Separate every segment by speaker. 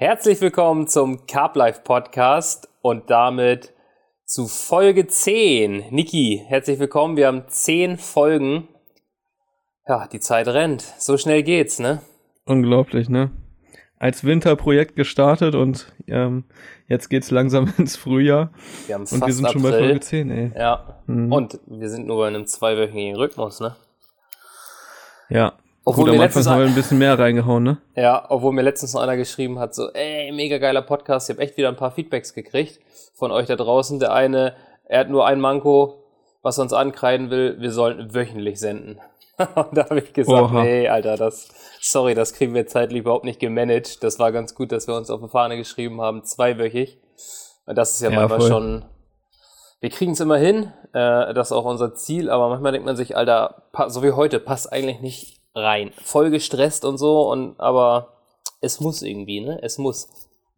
Speaker 1: Herzlich willkommen zum Carb Life Podcast und damit zu Folge 10. Niki, herzlich willkommen. Wir haben 10 Folgen. Ja, die Zeit rennt. So schnell geht's, ne?
Speaker 2: Unglaublich, ne? Als Winterprojekt gestartet und ähm, jetzt geht's langsam ins Frühjahr.
Speaker 1: Wir haben
Speaker 2: und wir sind
Speaker 1: April.
Speaker 2: schon bei Folge 10, ey.
Speaker 1: Ja. Mhm. Und wir sind nur bei einem zweiwöchigen Rhythmus, ne?
Speaker 2: Ja. Obwohl Gut, am Anfang haben wir ein bisschen mehr reingehauen, ne?
Speaker 1: Ja, obwohl mir letztens noch einer geschrieben hat, so, ey, mega geiler Podcast, ich habe echt wieder ein paar Feedbacks gekriegt von euch da draußen. Der eine, er hat nur ein Manko, was uns ankreiden will, wir sollten wöchentlich senden. Und da habe ich gesagt, Oha. nee, Alter, das, sorry, das kriegen wir zeitlich überhaupt nicht gemanagt. Das war ganz gut, dass wir uns auf die Fahne geschrieben haben, zweiwöchig. Und das ist ja, ja manchmal voll. schon, wir kriegen es immer hin, äh, das ist auch unser Ziel, aber manchmal denkt man sich, Alter, so wie heute, passt eigentlich nicht rein. Voll gestresst und so, und aber es muss irgendwie, ne? Es muss.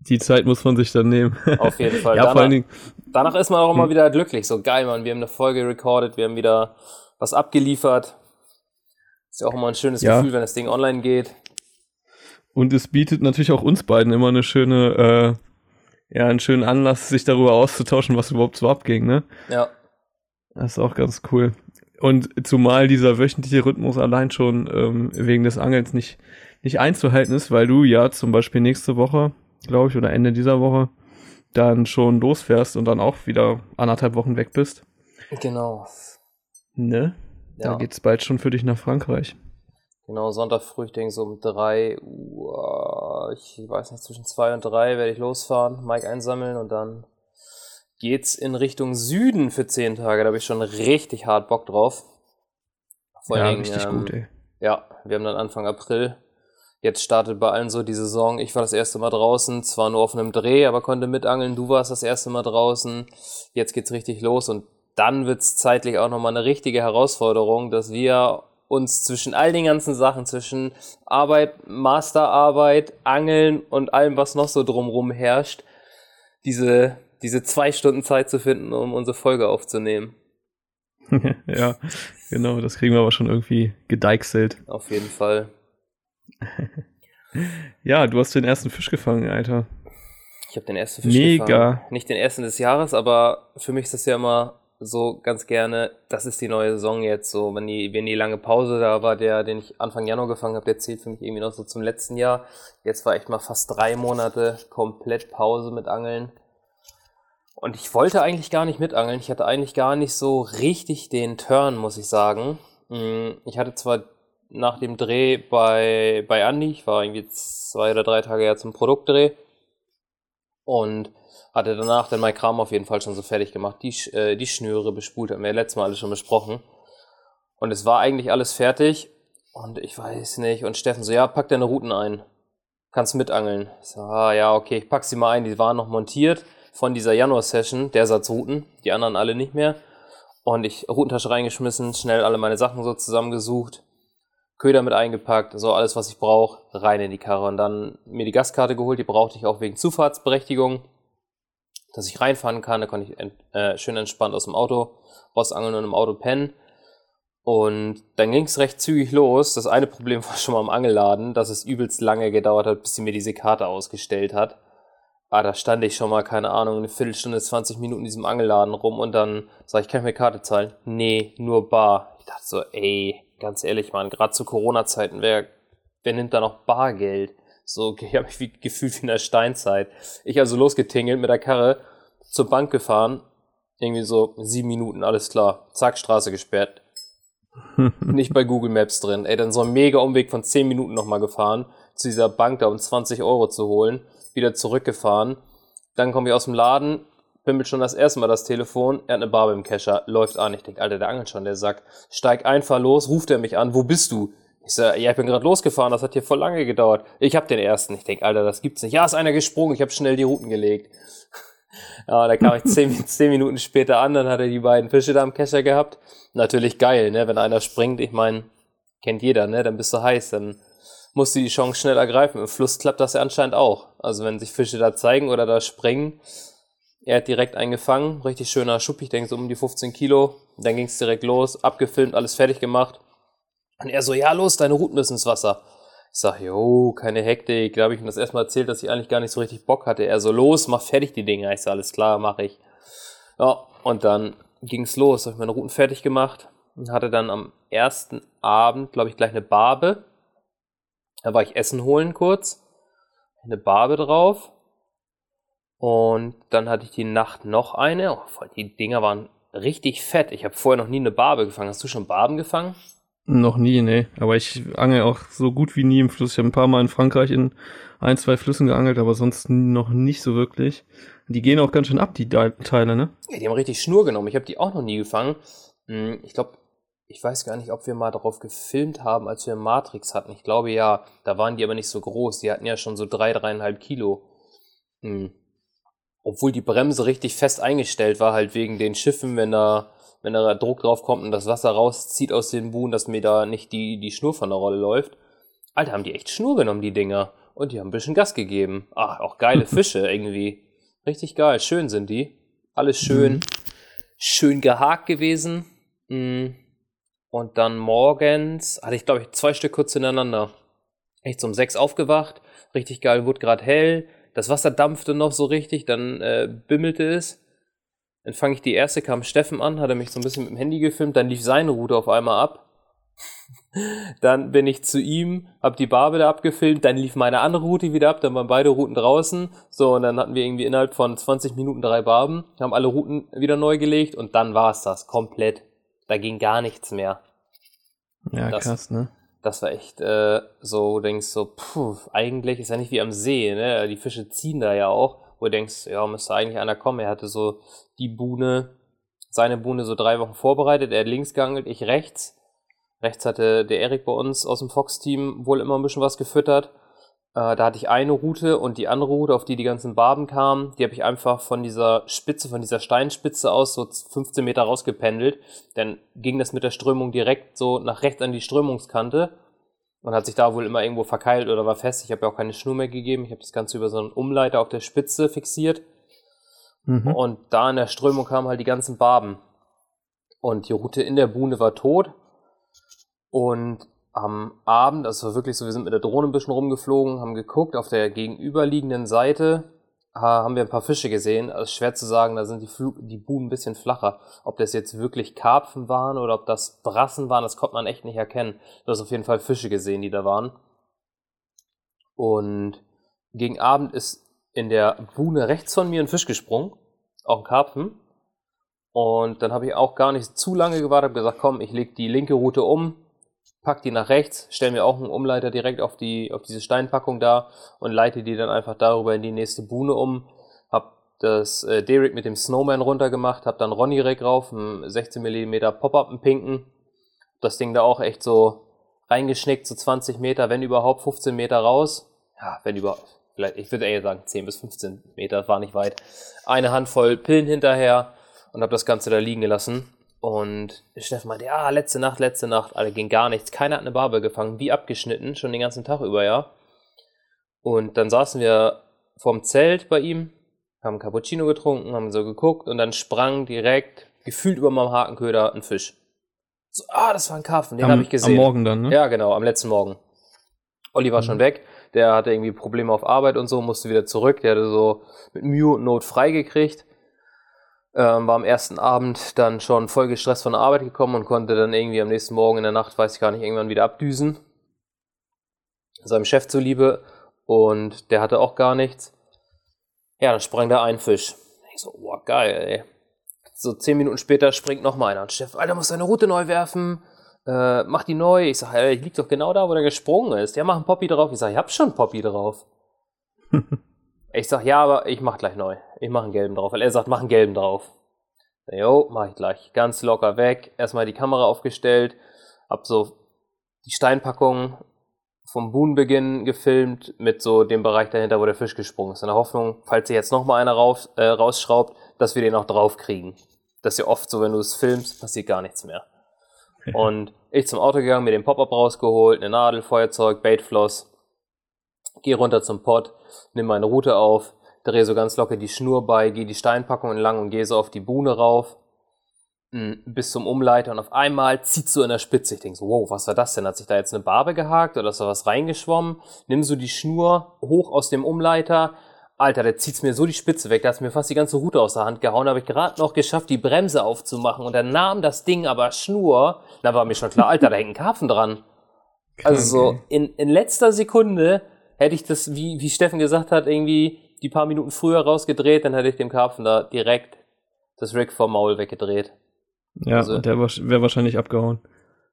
Speaker 2: Die Zeit muss man sich dann nehmen.
Speaker 1: Auf jeden Fall. ja, danach, vor allen Dingen. danach ist man auch immer hm. wieder glücklich. So geil, Mann. Wir haben eine Folge recorded, wir haben wieder was abgeliefert. Ist ja auch immer ein schönes ja. Gefühl, wenn das Ding online geht.
Speaker 2: Und es bietet natürlich auch uns beiden immer eine schöne, äh, ja, einen schönen Anlass, sich darüber auszutauschen, was überhaupt so abging, ne?
Speaker 1: Ja.
Speaker 2: Das ist auch ganz cool. Und zumal dieser wöchentliche Rhythmus allein schon ähm, wegen des Angelns nicht, nicht einzuhalten ist, weil du ja zum Beispiel nächste Woche, glaube ich, oder Ende dieser Woche dann schon losfährst und dann auch wieder anderthalb Wochen weg bist.
Speaker 1: Genau.
Speaker 2: Ne? Ja. Da geht's bald schon für dich nach Frankreich.
Speaker 1: Genau, Sonntag früh, ich denke so um drei Uhr, ich weiß nicht, zwischen zwei und drei werde ich losfahren, Mike einsammeln und dann geht's in Richtung Süden für zehn Tage. Da habe ich schon richtig hart Bock drauf.
Speaker 2: Vor ja, Dingen, richtig ähm, gut, ey.
Speaker 1: Ja, wir haben dann Anfang April. Jetzt startet bei allen so die Saison. Ich war das erste Mal draußen, zwar nur auf einem Dreh, aber konnte mitangeln. Du warst das erste Mal draußen. Jetzt geht's richtig los und dann wird's zeitlich auch nochmal eine richtige Herausforderung, dass wir uns zwischen all den ganzen Sachen, zwischen Arbeit, Masterarbeit, Angeln und allem, was noch so drumrum herrscht, diese diese zwei Stunden Zeit zu finden, um unsere Folge aufzunehmen.
Speaker 2: ja, genau, das kriegen wir aber schon irgendwie gedeichselt.
Speaker 1: Auf jeden Fall.
Speaker 2: ja, du hast den ersten Fisch gefangen, Alter.
Speaker 1: Ich habe den ersten Fisch
Speaker 2: Mega. gefangen.
Speaker 1: Nicht den ersten des Jahres, aber für mich ist das ja immer so ganz gerne, das ist die neue Saison jetzt so, wenn die, wenn die lange Pause da war, der, den ich Anfang Januar gefangen habe, der zählt für mich irgendwie noch so zum letzten Jahr. Jetzt war echt mal fast drei Monate komplett Pause mit Angeln. Und ich wollte eigentlich gar nicht mitangeln. Ich hatte eigentlich gar nicht so richtig den Turn, muss ich sagen. Mm, ich hatte zwar nach dem Dreh bei, bei Andy, ich war irgendwie zwei oder drei Tage ja zum Produktdreh und hatte danach dann mein Kram auf jeden Fall schon so fertig gemacht. Die, äh, die Schnüre bespult, haben wir ja letztes Mal alles schon besprochen. Und es war eigentlich alles fertig und ich weiß nicht. Und Steffen so, ja, pack deine Routen ein. Kannst mitangeln. Ich so, ah, ja, okay, ich pack sie mal ein. Die waren noch montiert von dieser Januar-Session, der Satz Routen, die anderen alle nicht mehr. Und ich Routentasche reingeschmissen, schnell alle meine Sachen so zusammengesucht, Köder mit eingepackt, so alles, was ich brauche, rein in die Karre. Und dann mir die Gastkarte geholt, die brauchte ich auch wegen Zufahrtsberechtigung, dass ich reinfahren kann. Da konnte ich ent, äh, schön entspannt aus dem Auto rausangeln und im Auto pennen. Und dann ging es recht zügig los. Das eine Problem war schon mal am Angelladen, dass es übelst lange gedauert hat, bis sie mir diese Karte ausgestellt hat ah, da stand ich schon mal, keine Ahnung, eine Viertelstunde, 20 Minuten in diesem Angelladen rum und dann sag ich, kann ich mir Karte zahlen? Nee, nur bar. Ich dachte so, ey, ganz ehrlich, Mann, gerade zu Corona-Zeiten, wer, wer nimmt da noch Bargeld? So, ich habe mich wie, gefühlt wie in der Steinzeit. Ich also losgetingelt mit der Karre zur Bank gefahren, irgendwie so sieben Minuten, alles klar. Zack, Straße gesperrt. Nicht bei Google Maps drin. Ey, dann so ein mega Umweg von zehn Minuten nochmal gefahren, zu dieser Bank da um 20 Euro zu holen wieder zurückgefahren. Dann komme ich aus dem Laden, bimmelt schon das erste Mal das Telefon, er hat eine Barbe im Kescher, läuft an. Ich denke, Alter, der angelt schon, der Sack. Steig einfach los, ruft er mich an, wo bist du? Ich sag, ja, ich bin gerade losgefahren, das hat hier voll lange gedauert. Ich hab den ersten. Ich denke, Alter, das gibt's nicht. Ja, ist einer gesprungen, ich habe schnell die Routen gelegt. ja, da kam ich zehn, zehn Minuten später an, dann hat er die beiden Fische da im Kescher gehabt. Natürlich geil, ne, wenn einer springt, ich meine, kennt jeder, ne, dann bist du heiß, dann musst du die Chance schnell ergreifen. Im Fluss klappt das ja anscheinend auch. Also wenn sich Fische da zeigen oder da springen, er hat direkt eingefangen, richtig schöner Schupp, ich denke so um die 15 Kilo. Dann ging es direkt los, abgefilmt, alles fertig gemacht. Und er so, ja los, deine Routen müssen ins Wasser. Ich sag, jo, keine Hektik. Da habe ich ihm das erstmal erzählt, dass ich eigentlich gar nicht so richtig Bock hatte. Er so, los, mach fertig die Dinger. Ich so, alles klar, mach ich. Ja, und dann ging's los. Habe ich meine Routen fertig gemacht und hatte dann am ersten Abend, glaube ich, gleich eine Barbe. Da war ich Essen holen kurz. Eine Barbe drauf. Und dann hatte ich die Nacht noch eine. Oh, die Dinger waren richtig fett. Ich habe vorher noch nie eine Barbe gefangen. Hast du schon Barben gefangen?
Speaker 2: Noch nie, nee. Aber ich angel auch so gut wie nie im Fluss. Ich habe ein paar Mal in Frankreich in ein, zwei Flüssen geangelt, aber sonst noch nicht so wirklich. Die gehen auch ganz schön ab, die Teile, ne?
Speaker 1: Ja, die haben richtig Schnur genommen. Ich habe die auch noch nie gefangen. Hm, ich glaube, ich weiß gar nicht, ob wir mal darauf gefilmt haben, als wir Matrix hatten. Ich glaube ja, da waren die aber nicht so groß. Die hatten ja schon so drei, dreieinhalb Kilo. Hm. Obwohl die Bremse richtig fest eingestellt war, halt wegen den Schiffen, wenn da wenn da Druck drauf kommt und das Wasser rauszieht aus den Buhnen, dass mir da nicht die, die Schnur von der Rolle läuft. Alter, haben die echt Schnur genommen, die Dinger. Und die haben ein bisschen Gas gegeben. Ach, auch geile Fische irgendwie. Richtig geil. Schön sind die. Alles schön, mhm. schön gehakt gewesen. Mm. Und dann morgens hatte ich, glaube ich, zwei Stück kurz hintereinander. Echt um sechs aufgewacht. Richtig geil, wurde gerade hell. Das Wasser dampfte noch so richtig, dann äh, bimmelte es. Dann fange ich die erste, kam Steffen an, hat er mich so ein bisschen mit dem Handy gefilmt, dann lief seine Route auf einmal ab. dann bin ich zu ihm, hab die Barbe da abgefilmt, dann lief meine andere Route wieder ab, dann waren beide Routen draußen. So, und dann hatten wir irgendwie innerhalb von 20 Minuten drei Barben, haben alle Routen wieder neu gelegt und dann war es das, komplett. Da ging gar nichts mehr.
Speaker 2: Ja, das, krass, ne?
Speaker 1: Das war echt äh, so, denkst so, puh, eigentlich ist ja nicht wie am See, ne? Die Fische ziehen da ja auch wo du denkst, ja, müsste eigentlich einer kommen. Er hatte so die Buhne, seine Buhne so drei Wochen vorbereitet. Er hat links geangelt, ich rechts. Rechts hatte der Erik bei uns aus dem Fox-Team wohl immer ein bisschen was gefüttert. Äh, da hatte ich eine Route und die andere Route, auf die die ganzen Barben kamen, die habe ich einfach von dieser Spitze, von dieser Steinspitze aus so 15 Meter rausgependelt. Dann ging das mit der Strömung direkt so nach rechts an die Strömungskante und hat sich da wohl immer irgendwo verkeilt oder war fest. Ich habe ja auch keine Schnur mehr gegeben. Ich habe das Ganze über so einen Umleiter auf der Spitze fixiert. Mhm. Und da in der Strömung kamen halt die ganzen Barben. Und die Route in der Buhne war tot. Und am Abend, also wirklich so, wir sind mit der Drohne ein bisschen rumgeflogen, haben geguckt, auf der gegenüberliegenden Seite haben wir ein paar Fische gesehen. Also schwer zu sagen, da sind die, Fl die Buben ein bisschen flacher. Ob das jetzt wirklich Karpfen waren oder ob das Brassen waren, das konnte man echt nicht erkennen. Du hast auf jeden Fall Fische gesehen, die da waren. Und gegen Abend ist in der Buhne rechts von mir ein Fisch gesprungen, auch ein Karpfen. Und dann habe ich auch gar nicht zu lange gewartet, habe gesagt, komm, ich leg die linke Route um, pack die nach rechts, stelle mir auch einen Umleiter direkt auf die auf diese Steinpackung da und leite die dann einfach darüber in die nächste Buhne um. Hab das äh, Derrick mit dem Snowman runtergemacht, hab dann Ronny Rack rauf, ein 16 mm Pop-up, einen pinken. Das Ding da auch echt so reingeschnickt, so 20 Meter, wenn überhaupt 15 Meter raus. Ja, wenn überhaupt. Vielleicht, ich würde eher sagen 10 bis 15 Meter, war nicht weit. Eine Handvoll Pillen hinterher und hab das Ganze da liegen gelassen. Und Steffen meinte, ja, letzte Nacht, letzte Nacht, alle ging gar nichts. Keiner hat eine Barbe gefangen, wie abgeschnitten, schon den ganzen Tag über, ja. Und dann saßen wir vorm Zelt bei ihm, haben Cappuccino getrunken, haben so geguckt und dann sprang direkt, gefühlt über meinem Hakenköder, ein Fisch. So, ah, das war ein Karpfen, den habe ich gesehen.
Speaker 2: Am Morgen dann, ne?
Speaker 1: Ja, genau, am letzten Morgen. Olli war mhm. schon weg, der hatte irgendwie Probleme auf Arbeit und so, musste wieder zurück, der hatte so mit Mühe und Not freigekriegt. Ähm, war am ersten Abend dann schon voll gestresst von der Arbeit gekommen und konnte dann irgendwie am nächsten Morgen in der Nacht, weiß ich gar nicht, irgendwann wieder abdüsen. Seinem Chef zuliebe. Und der hatte auch gar nichts. Ja, dann sprang da ein Fisch. Ich so, oh, geil, ey. So zehn Minuten später springt noch mal einer. Und Chef, Alter, muss deine Route neu werfen. Äh, mach die neu. Ich sag, ich lieg doch genau da, wo der gesprungen ist. Ja, mach einen Poppy drauf. Ich sag, ich hab schon Poppy drauf. Ich sag, ja, aber ich mach gleich neu. Ich mach einen gelben drauf, weil er sagt, mach einen gelben drauf. Jo, mach ich gleich. Ganz locker weg. Erstmal die Kamera aufgestellt. Hab so die Steinpackung vom Buhnbeginn gefilmt mit so dem Bereich dahinter, wo der Fisch gesprungen ist. In der Hoffnung, falls ihr jetzt nochmal einer raus, äh, rausschraubt, dass wir den auch drauf kriegen. Das ist ja oft so, wenn du es filmst, passiert gar nichts mehr. Und ich zum Auto gegangen, mir den Pop-Up rausgeholt, eine Nadel, Feuerzeug, Baitfloss, geh runter zum Pott, nimm meine Route auf, drehe so ganz locker die Schnur bei, gehe die Steinpackung entlang und gehe so auf die Buhne rauf. bis zum Umleiter und auf einmal zieht so in der Spitze. Ich denke so, wow, was war das denn? Hat sich da jetzt eine Barbe gehakt oder ist da was reingeschwommen? Nimm so die Schnur hoch aus dem Umleiter. Alter, der zieht's mir so die Spitze weg, da hat's mir fast die ganze Route aus der Hand gehauen. Da habe ich gerade noch geschafft, die Bremse aufzumachen und dann nahm das Ding aber Schnur. Da war mir schon klar, Alter, da hängt ein Karpfen dran. Also so in, in letzter Sekunde hätte ich das, wie, wie Steffen gesagt hat, irgendwie die paar Minuten früher rausgedreht, dann hätte ich dem Karpfen da direkt das Rig vom Maul weggedreht.
Speaker 2: Ja, also, der wäre wahrscheinlich abgehauen.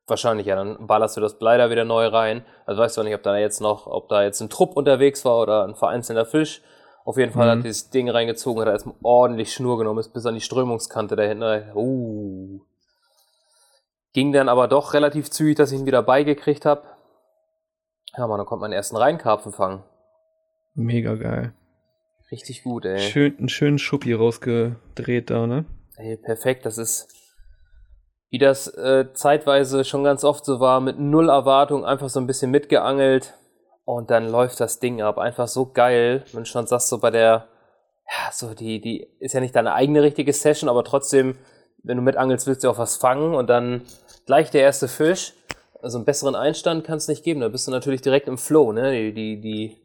Speaker 1: Wahrscheinlich, ja. Dann ballerst du das Blei da wieder neu rein. Also weißt du auch nicht, ob da jetzt noch, ob da jetzt ein Trupp unterwegs war oder ein vereinzelter Fisch. Auf jeden Fall mhm. hat dieses Ding reingezogen, hat er erstmal ordentlich Schnur genommen, ist bis an die Strömungskante dahinter. Uh. Ging dann aber doch relativ zügig, dass ich ihn wieder beigekriegt habe. Ja, man, dann konnte man ersten Reinkarpfen fangen.
Speaker 2: Mega geil.
Speaker 1: Richtig gut, ey.
Speaker 2: Schön, einen schönen Schuppi rausgedreht da, ne?
Speaker 1: Ey, perfekt. Das ist, wie das äh, zeitweise schon ganz oft so war, mit null Erwartung einfach so ein bisschen mitgeangelt und dann läuft das Ding ab. Einfach so geil, wenn du schon sagst, so bei der, ja, so die, die ist ja nicht deine eigene richtige Session, aber trotzdem, wenn du mitangelst, willst du auch was fangen und dann gleich der erste Fisch. Also einen besseren Einstand kann es nicht geben, da bist du natürlich direkt im Flow, ne? Die, die, die,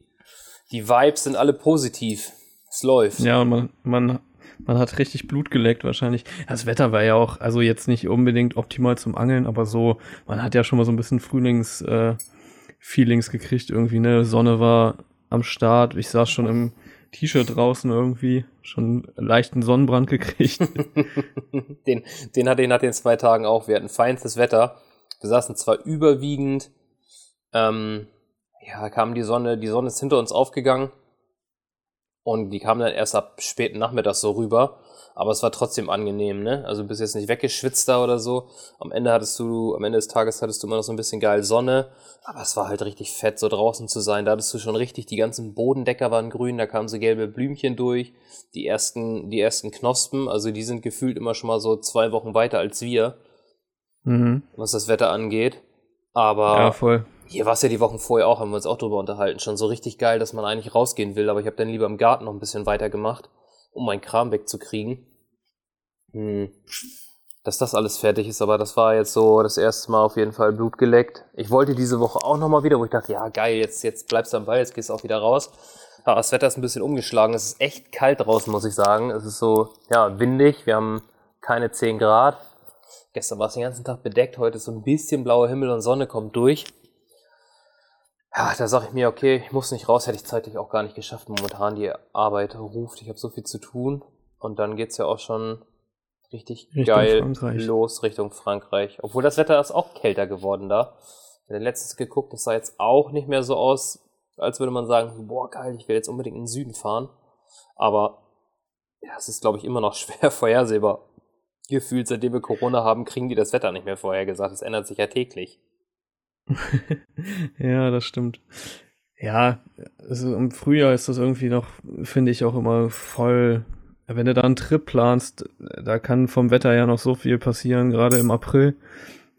Speaker 1: die Vibes sind alle positiv. Es läuft.
Speaker 2: Ja, und man, man man hat richtig Blut geleckt wahrscheinlich. Das Wetter war ja auch, also jetzt nicht unbedingt optimal zum Angeln, aber so, man hat ja schon mal so ein bisschen Frühlings-Feelings äh, gekriegt irgendwie, ne? Sonne war am Start, ich saß schon im T-Shirt draußen irgendwie, schon leichten Sonnenbrand gekriegt.
Speaker 1: den, den hatte ich nach den zwei Tagen auch. Wir hatten feinstes Wetter. Wir saßen zwar überwiegend, ähm, ja, kam die Sonne, die Sonne ist hinter uns aufgegangen und die kamen dann erst ab späten Nachmittag so rüber. Aber es war trotzdem angenehm, ne? Also du bist jetzt nicht weggeschwitzt da oder so. Am Ende hattest du, am Ende des Tages hattest du immer noch so ein bisschen geil Sonne. Aber es war halt richtig fett, so draußen zu sein. Da hattest du schon richtig, die ganzen Bodendecker waren grün, da kamen so gelbe Blümchen durch. Die ersten, die ersten Knospen, also die sind gefühlt immer schon mal so zwei Wochen weiter als wir. Mhm. Was das Wetter angeht. Aber
Speaker 2: ja, voll.
Speaker 1: Hier war es ja die Wochen vorher auch, haben wir uns auch drüber unterhalten. Schon so richtig geil, dass man eigentlich rausgehen will, aber ich habe dann lieber im Garten noch ein bisschen weiter gemacht, um meinen Kram wegzukriegen. Hm. Dass das alles fertig ist, aber das war jetzt so das erste Mal auf jeden Fall Blut geleckt. Ich wollte diese Woche auch nochmal wieder, wo ich dachte, ja geil, jetzt, jetzt bleibst du am Ball, jetzt gehst du auch wieder raus. Aber das Wetter ist ein bisschen umgeschlagen. Es ist echt kalt draußen, muss ich sagen. Es ist so, ja, windig. Wir haben keine 10 Grad. Gestern war es den ganzen Tag bedeckt, heute ist so ein bisschen blauer Himmel und Sonne kommt durch ja, da sage ich mir, okay, ich muss nicht raus, hätte ich zeitlich auch gar nicht geschafft. Momentan die Arbeit ruft, ich habe so viel zu tun. Und dann geht's ja auch schon richtig Richtung geil Frankreich. los Richtung Frankreich. Obwohl das Wetter ist auch kälter geworden da. Ich habe letztens geguckt, das sah jetzt auch nicht mehr so aus, als würde man sagen, boah, geil, ich will jetzt unbedingt in den Süden fahren. Aber ja, es ist, glaube ich, immer noch schwer vorhersehbar. Gefühlt, seitdem wir Corona haben, kriegen die das Wetter nicht mehr vorhergesagt. Es ändert sich ja täglich.
Speaker 2: ja, das stimmt. Ja, also im Frühjahr ist das irgendwie noch, finde ich, auch immer voll. Wenn du da einen Trip planst, da kann vom Wetter ja noch so viel passieren, gerade im April.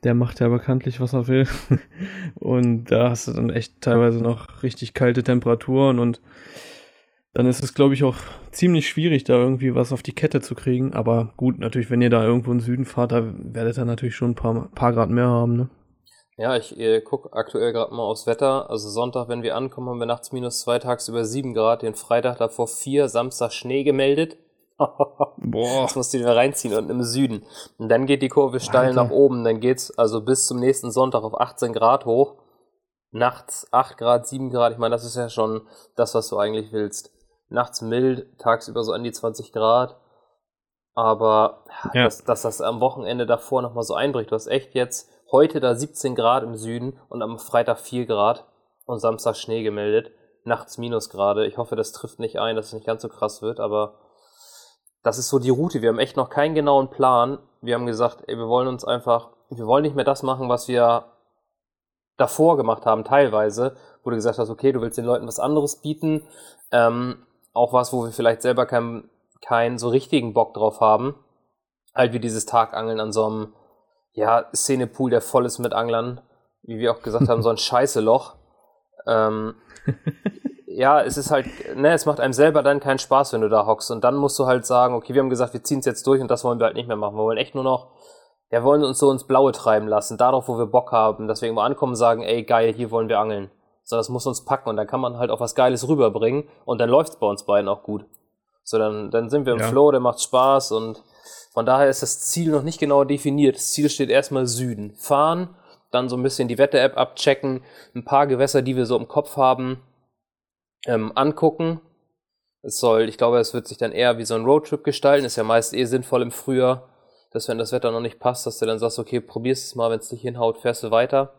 Speaker 2: Der macht ja bekanntlich, was er will. Und da hast du dann echt teilweise noch richtig kalte Temperaturen und dann ist es, glaube ich, auch ziemlich schwierig, da irgendwie was auf die Kette zu kriegen. Aber gut, natürlich, wenn ihr da irgendwo im Süden fahrt, da werdet ihr natürlich schon ein paar, paar Grad mehr haben, ne?
Speaker 1: Ja, ich äh, gucke aktuell gerade mal aufs Wetter. Also Sonntag, wenn wir ankommen, haben wir nachts minus zwei, tagsüber sieben Grad. Den Freitag davor vier, Samstag Schnee gemeldet. Boah. Das musst du dir reinziehen unten im Süden. Und dann geht die Kurve steil Alter. nach oben. Dann geht's also bis zum nächsten Sonntag auf 18 Grad hoch. Nachts 8 Grad, 7 Grad. Ich meine, das ist ja schon das, was du eigentlich willst. Nachts mild, tagsüber so an die 20 Grad. Aber ja. dass, dass das am Wochenende davor nochmal so einbricht. Du hast echt jetzt Heute da 17 Grad im Süden und am Freitag 4 Grad und Samstag Schnee gemeldet. Nachts Minusgrade. Ich hoffe, das trifft nicht ein, dass es nicht ganz so krass wird, aber das ist so die Route. Wir haben echt noch keinen genauen Plan. Wir haben gesagt, ey, wir wollen uns einfach, wir wollen nicht mehr das machen, was wir davor gemacht haben, teilweise, wo du gesagt hast, okay, du willst den Leuten was anderes bieten, ähm, auch was, wo wir vielleicht selber keinen keinen so richtigen Bock drauf haben. Halt wie dieses Tagangeln an so einem ja, Szenepool, der voll ist mit Anglern. Wie wir auch gesagt haben, so ein Scheißeloch. Ähm, ja, es ist halt, ne, es macht einem selber dann keinen Spaß, wenn du da hockst. Und dann musst du halt sagen, okay, wir haben gesagt, wir ziehen es jetzt durch und das wollen wir halt nicht mehr machen. Wir wollen echt nur noch, ja, wir wollen uns so ins Blaue treiben lassen, darauf, wo wir Bock haben, dass wir irgendwo ankommen und sagen, ey, geil, hier wollen wir angeln. So, das muss uns packen und dann kann man halt auch was Geiles rüberbringen und dann läuft's bei uns beiden auch gut. So, dann, dann sind wir im ja. Flow, der macht Spaß und von daher ist das Ziel noch nicht genau definiert. Das Ziel steht erstmal Süden. Fahren, dann so ein bisschen die Wetter-App abchecken, ein paar Gewässer, die wir so im Kopf haben, ähm, angucken. Es soll, ich glaube, es wird sich dann eher wie so ein Roadtrip gestalten. Ist ja meist eh sinnvoll im Frühjahr, dass wenn das Wetter noch nicht passt, dass du dann sagst, okay, probierst es mal, wenn es nicht hinhaut, fährst du weiter.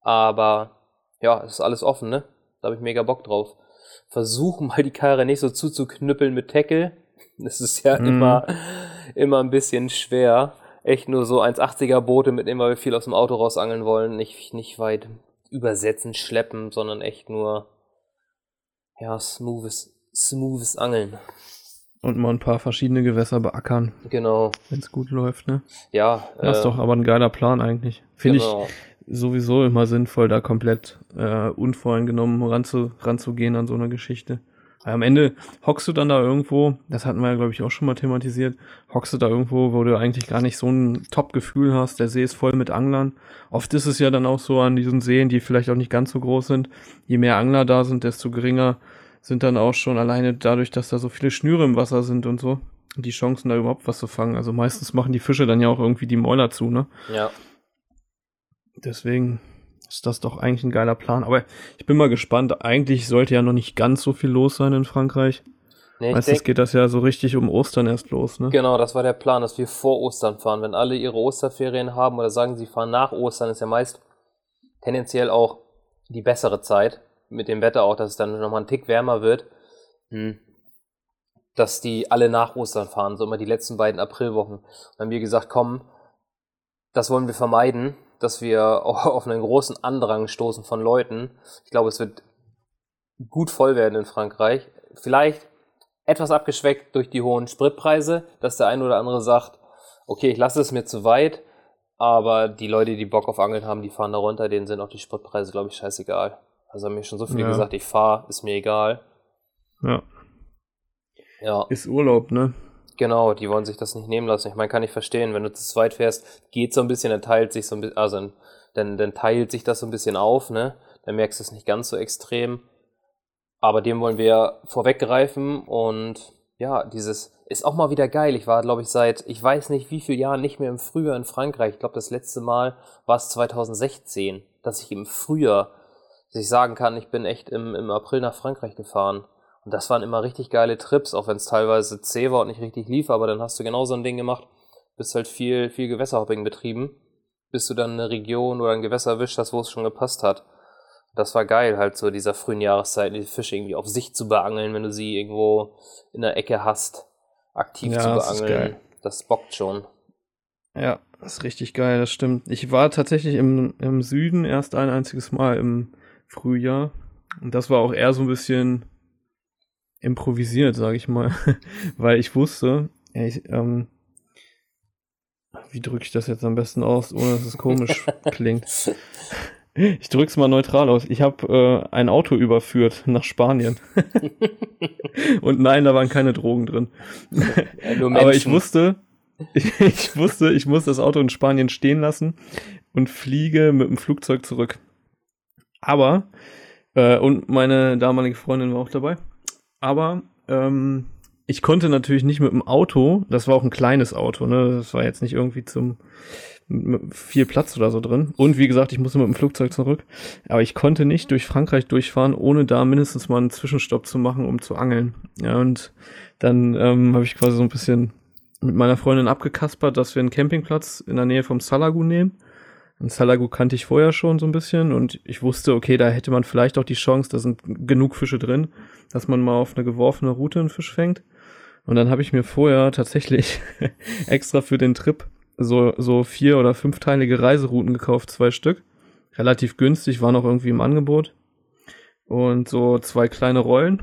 Speaker 1: Aber ja, es ist alles offen, ne? Da habe ich mega Bock drauf. Versuchen mal die Karre nicht so zuzuknüppeln mit Tackle. Das ist ja mm. immer, immer ein bisschen schwer. Echt nur so 1,80er Boote mitnehmen, weil wir viel aus dem Auto rausangeln wollen. Nicht, nicht weit übersetzen, schleppen, sondern echt nur ja, smoothes, smoothes Angeln.
Speaker 2: Und mal ein paar verschiedene Gewässer beackern.
Speaker 1: Genau.
Speaker 2: Wenn es gut läuft, ne?
Speaker 1: Ja.
Speaker 2: Das ist äh, doch aber ein geiler Plan eigentlich. Finde genau. ich sowieso immer sinnvoll, da komplett äh, unvoreingenommen ranzu, ranzugehen an so eine Geschichte. Weil am Ende hockst du dann da irgendwo, das hatten wir ja, glaube ich, auch schon mal thematisiert, hockst du da irgendwo, wo du eigentlich gar nicht so ein Top-Gefühl hast, der See ist voll mit Anglern. Oft ist es ja dann auch so an diesen Seen, die vielleicht auch nicht ganz so groß sind, je mehr Angler da sind, desto geringer sind dann auch schon alleine dadurch, dass da so viele Schnüre im Wasser sind und so, die Chancen da überhaupt was zu fangen. Also meistens machen die Fische dann ja auch irgendwie die Mäuler zu, ne?
Speaker 1: Ja.
Speaker 2: Deswegen ist das doch eigentlich ein geiler Plan. Aber ich bin mal gespannt. Eigentlich sollte ja noch nicht ganz so viel los sein in Frankreich. Nee, Meistens denk, geht das ja so richtig um Ostern erst los, ne?
Speaker 1: Genau, das war der Plan, dass wir vor Ostern fahren. Wenn alle ihre Osterferien haben oder sagen, sie fahren nach Ostern, ist ja meist tendenziell auch die bessere Zeit. Mit dem Wetter auch, dass es dann nochmal ein Tick wärmer wird. Hm. Dass die alle nach Ostern fahren, so immer die letzten beiden Aprilwochen. Und dann haben wir gesagt, komm, das wollen wir vermeiden dass wir auf einen großen Andrang stoßen von Leuten. Ich glaube, es wird gut voll werden in Frankreich. Vielleicht etwas abgeschweckt durch die hohen Spritpreise, dass der eine oder andere sagt, okay, ich lasse es mir zu weit, aber die Leute, die Bock auf Angeln haben, die fahren da runter, denen sind auch die Spritpreise, glaube ich, scheißegal. Also haben mir schon so viele ja. gesagt, ich fahre, ist mir egal.
Speaker 2: Ja. Ja. Ist Urlaub, ne?
Speaker 1: Genau, die wollen sich das nicht nehmen lassen. Ich meine, kann ich verstehen, wenn du zu zweit fährst, geht so ein bisschen, dann teilt sich so ein bisschen, also dann, dann teilt sich das so ein bisschen auf, ne? Dann merkst du es nicht ganz so extrem. Aber dem wollen wir vorweggreifen und ja, dieses ist auch mal wieder geil. Ich war, glaube ich, seit, ich weiß nicht wie viele Jahren nicht mehr im Frühjahr in Frankreich. Ich glaube, das letzte Mal war es 2016, dass ich im Frühjahr, dass ich sagen kann, ich bin echt im, im April nach Frankreich gefahren. Und das waren immer richtig geile Trips, auch wenn es teilweise zäh war und nicht richtig lief, aber dann hast du genau so ein Ding gemacht, bist halt viel, viel Gewässerhopping betrieben, bis du dann eine Region oder ein Gewässer erwischt hast, wo es schon gepasst hat. Das war geil, halt so dieser frühen Jahreszeit, die Fische irgendwie auf sich zu beangeln, wenn du sie irgendwo in der Ecke hast, aktiv ja, zu beangeln. Das, das bockt schon.
Speaker 2: Ja, das ist richtig geil, das stimmt. Ich war tatsächlich im, im Süden erst ein einziges Mal im Frühjahr. Und das war auch eher so ein bisschen improvisiert, sage ich mal, weil ich wusste, ich, ähm, wie drücke ich das jetzt am besten aus, ohne dass es komisch klingt. Ich drück's mal neutral aus. Ich habe äh, ein Auto überführt nach Spanien. Und nein, da waren keine Drogen drin. Ja, Aber ich wusste, ich, ich, wusste, ich muss das Auto in Spanien stehen lassen und fliege mit dem Flugzeug zurück. Aber, äh, und meine damalige Freundin war auch dabei aber ähm, ich konnte natürlich nicht mit dem Auto, das war auch ein kleines Auto, ne? Das war jetzt nicht irgendwie zum viel Platz oder so drin. Und wie gesagt, ich musste mit dem Flugzeug zurück. Aber ich konnte nicht durch Frankreich durchfahren, ohne da mindestens mal einen Zwischenstopp zu machen, um zu angeln. Ja, und dann ähm, habe ich quasi so ein bisschen mit meiner Freundin abgekaspert, dass wir einen Campingplatz in der Nähe vom Salagu nehmen. Und Salagu kannte ich vorher schon so ein bisschen und ich wusste, okay, da hätte man vielleicht auch die Chance, da sind genug Fische drin, dass man mal auf eine geworfene Route einen Fisch fängt. Und dann habe ich mir vorher tatsächlich extra für den Trip so, so vier- oder fünfteilige Reiserouten gekauft, zwei Stück. Relativ günstig, waren auch irgendwie im Angebot. Und so zwei kleine Rollen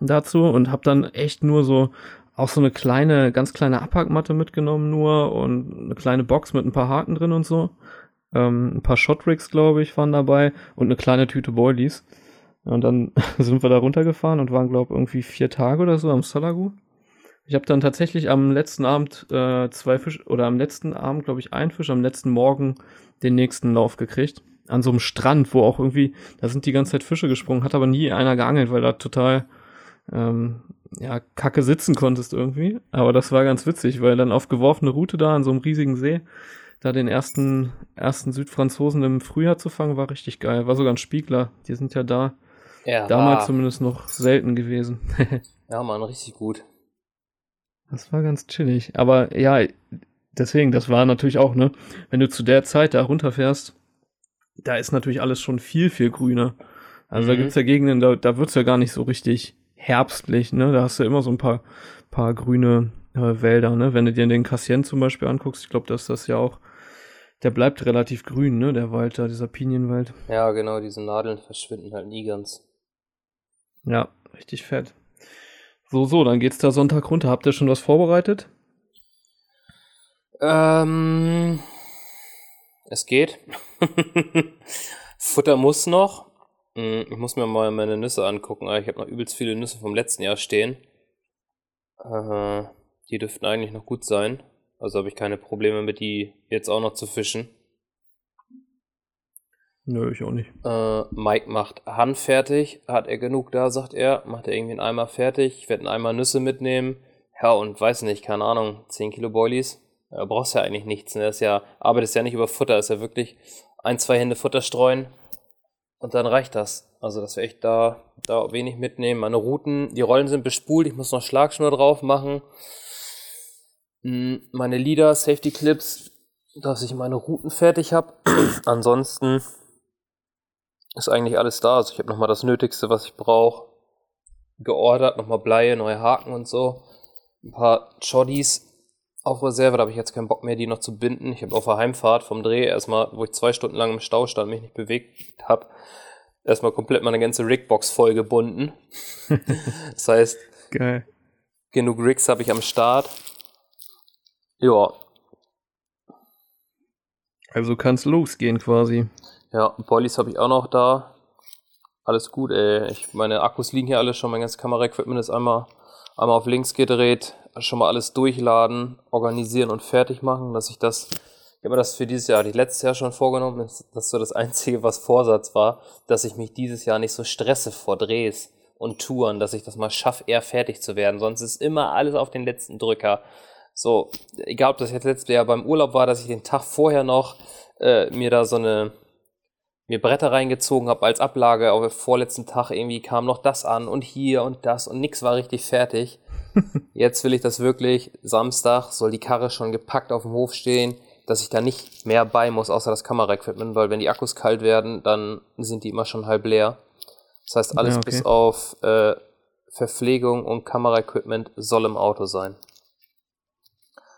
Speaker 2: dazu und habe dann echt nur so auch so eine kleine, ganz kleine Abhackmatte mitgenommen nur und eine kleine Box mit ein paar Haken drin und so. Ähm, ein paar Shotricks, glaube ich, waren dabei und eine kleine Tüte Boilies. Und dann sind wir da runtergefahren und waren, glaube ich, irgendwie vier Tage oder so am Salagu. Ich habe dann tatsächlich am letzten Abend äh, zwei Fische, oder am letzten Abend, glaube ich, ein Fisch, am letzten Morgen den nächsten Lauf gekriegt. An so einem Strand, wo auch irgendwie, da sind die ganze Zeit Fische gesprungen, hat aber nie einer geangelt, weil da total ähm, ja, kacke sitzen konntest irgendwie. Aber das war ganz witzig, weil dann auf geworfene Route da an so einem riesigen See, da den ersten, ersten Südfranzosen im Frühjahr zu fangen, war richtig geil. War sogar ein Spiegler. Die sind ja da
Speaker 1: Ja,
Speaker 2: damals
Speaker 1: war,
Speaker 2: zumindest noch selten gewesen.
Speaker 1: ja, Mann, richtig gut.
Speaker 2: Das war ganz chillig. Aber ja, deswegen, das war natürlich auch, ne, wenn du zu der Zeit da runterfährst, da ist natürlich alles schon viel, viel grüner. Also da
Speaker 1: Mhm.
Speaker 2: gibt's ja Gegenden, da, da wird's ja gar nicht so richtig herbstlich, ne? Da hast du immer so ein paar, paar grüne äh, Wälder, ne? Wenn du dir den Cassien zum Beispiel anguckst, ich glaube, dass das ja auch, der bleibt relativ grün, ne? Der Wald da, dieser Pinienwald.
Speaker 1: Ja, genau, diese Nadeln verschwinden halt nie ganz.
Speaker 2: Ja, richtig fett. So, so, dann geht's da Sonntag runter. Habt ihr schon was vorbereitet?
Speaker 1: Ähm, es geht. Futter muss noch. Mm, Ich muss mir mal meine Nüsse angucken. Ich habe noch übelst viele Nüsse vom letzten Jahr stehen. Äh, die dürften eigentlich noch gut sein. Also habe ich keine Probleme mit, die jetzt auch noch zu fischen.
Speaker 2: Nö, ich auch nicht.
Speaker 1: Äh, Mike macht Hand fertig. Hat er genug da, sagt er. Macht er irgendwie einen Eimer fertig. Ich werde einen Eimer Nüsse mitnehmen. Ja, und weiß nicht, keine Ahnung, 10 Kilo Boilies. Da brauchst ja eigentlich nichts. Ne? Das ist ja, arbeitest ja nicht über Futter. ist ja wirklich ein, zwei Hände Futter streuen. Und dann reicht das. Also, dass wir echt da, da wenig mitnehmen. Meine Routen, die Rollen sind bespult. Ich muss noch Schlagschnur drauf machen. Mm, Meine Leader, Safety Clips, dass ich meine Routen fertig habe. Ansonsten ist eigentlich alles da. Also ich habe nochmal das Nötigste, was ich brauche, geordert. Nochmal Bleie, neue Haken und so. Ein paar Choddies auf Reserve. Da habe ich jetzt keinen Bock mehr, die noch zu binden. Ich habe auf der Heimfahrt vom Dreh erstmal, wo ich zwei Stunden lang im Stau stand, mich nicht bewegt habe, erstmal komplett meine ganze Rigbox voll gebunden. das heißt,
Speaker 2: Geil.
Speaker 1: genug Rigs habe ich am Start. Ja,
Speaker 2: Also kann's losgehen quasi.
Speaker 1: Ja, Boilies habe ich auch noch da. Alles gut, ey. Ich, meine Akkus liegen hier alle schon, mein ganzes Kameraequipment ist einmal, einmal auf links gedreht, schon mal alles durchladen, organisieren und fertig machen, dass ich das, ich habe mir das für dieses Jahr, ich letztes Jahr schon vorgenommen, das das ist so das Einzige, was Vorsatz war, dass ich mich dieses Jahr nicht so stresse vor Drehs und Touren, dass ich das mal schaffe, eher fertig zu werden. Sonst ist immer alles auf den letzten Drücker. So, egal ob das jetzt letztes Jahr beim Urlaub war, dass ich den Tag vorher noch äh, mir da so eine mir Bretter reingezogen habe als Ablage, auf dem vorletzten Tag irgendwie kam noch das an und hier und das und nix war richtig fertig. Jetzt will ich das wirklich, Samstag soll die Karre schon gepackt auf dem Hof stehen, dass ich da nicht mehr bei muss, außer das Kameraequipment, weil wenn die Akkus kalt werden, dann sind die immer schon halb leer. Das heißt, alles
Speaker 2: Ja, okay.
Speaker 1: bis auf äh, Verpflegung und Kameraequipment soll im Auto sein.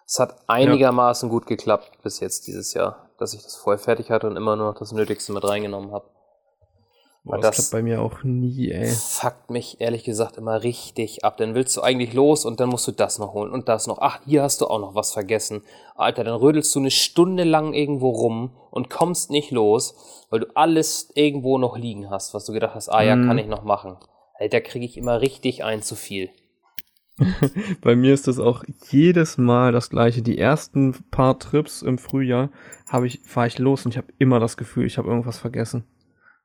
Speaker 1: Es hat einigermaßen gut geklappt bis jetzt dieses Jahr, dass ich das vorher fertig hatte und immer nur noch das Nötigste mit reingenommen habe.
Speaker 2: Boah,
Speaker 1: das-
Speaker 2: das, klappt bei mir auch nie, ey.
Speaker 1: Fuckt mich ehrlich gesagt immer richtig ab. Dann willst du eigentlich los und dann musst du das noch holen und das noch. Ach, hier hast du auch noch was vergessen. Alter, dann rödelst du eine Stunde lang irgendwo rum und kommst nicht los, weil du alles irgendwo noch liegen hast, was du gedacht hast, ah ja,
Speaker 2: Mhm.
Speaker 1: kann ich noch machen. Alter, da kriege ich immer richtig ein zu viel.
Speaker 2: Bei mir ist das auch jedes Mal das gleiche. Die ersten paar Trips im Frühjahr habe ich, fahre ich los und ich habe immer das Gefühl, ich habe irgendwas vergessen.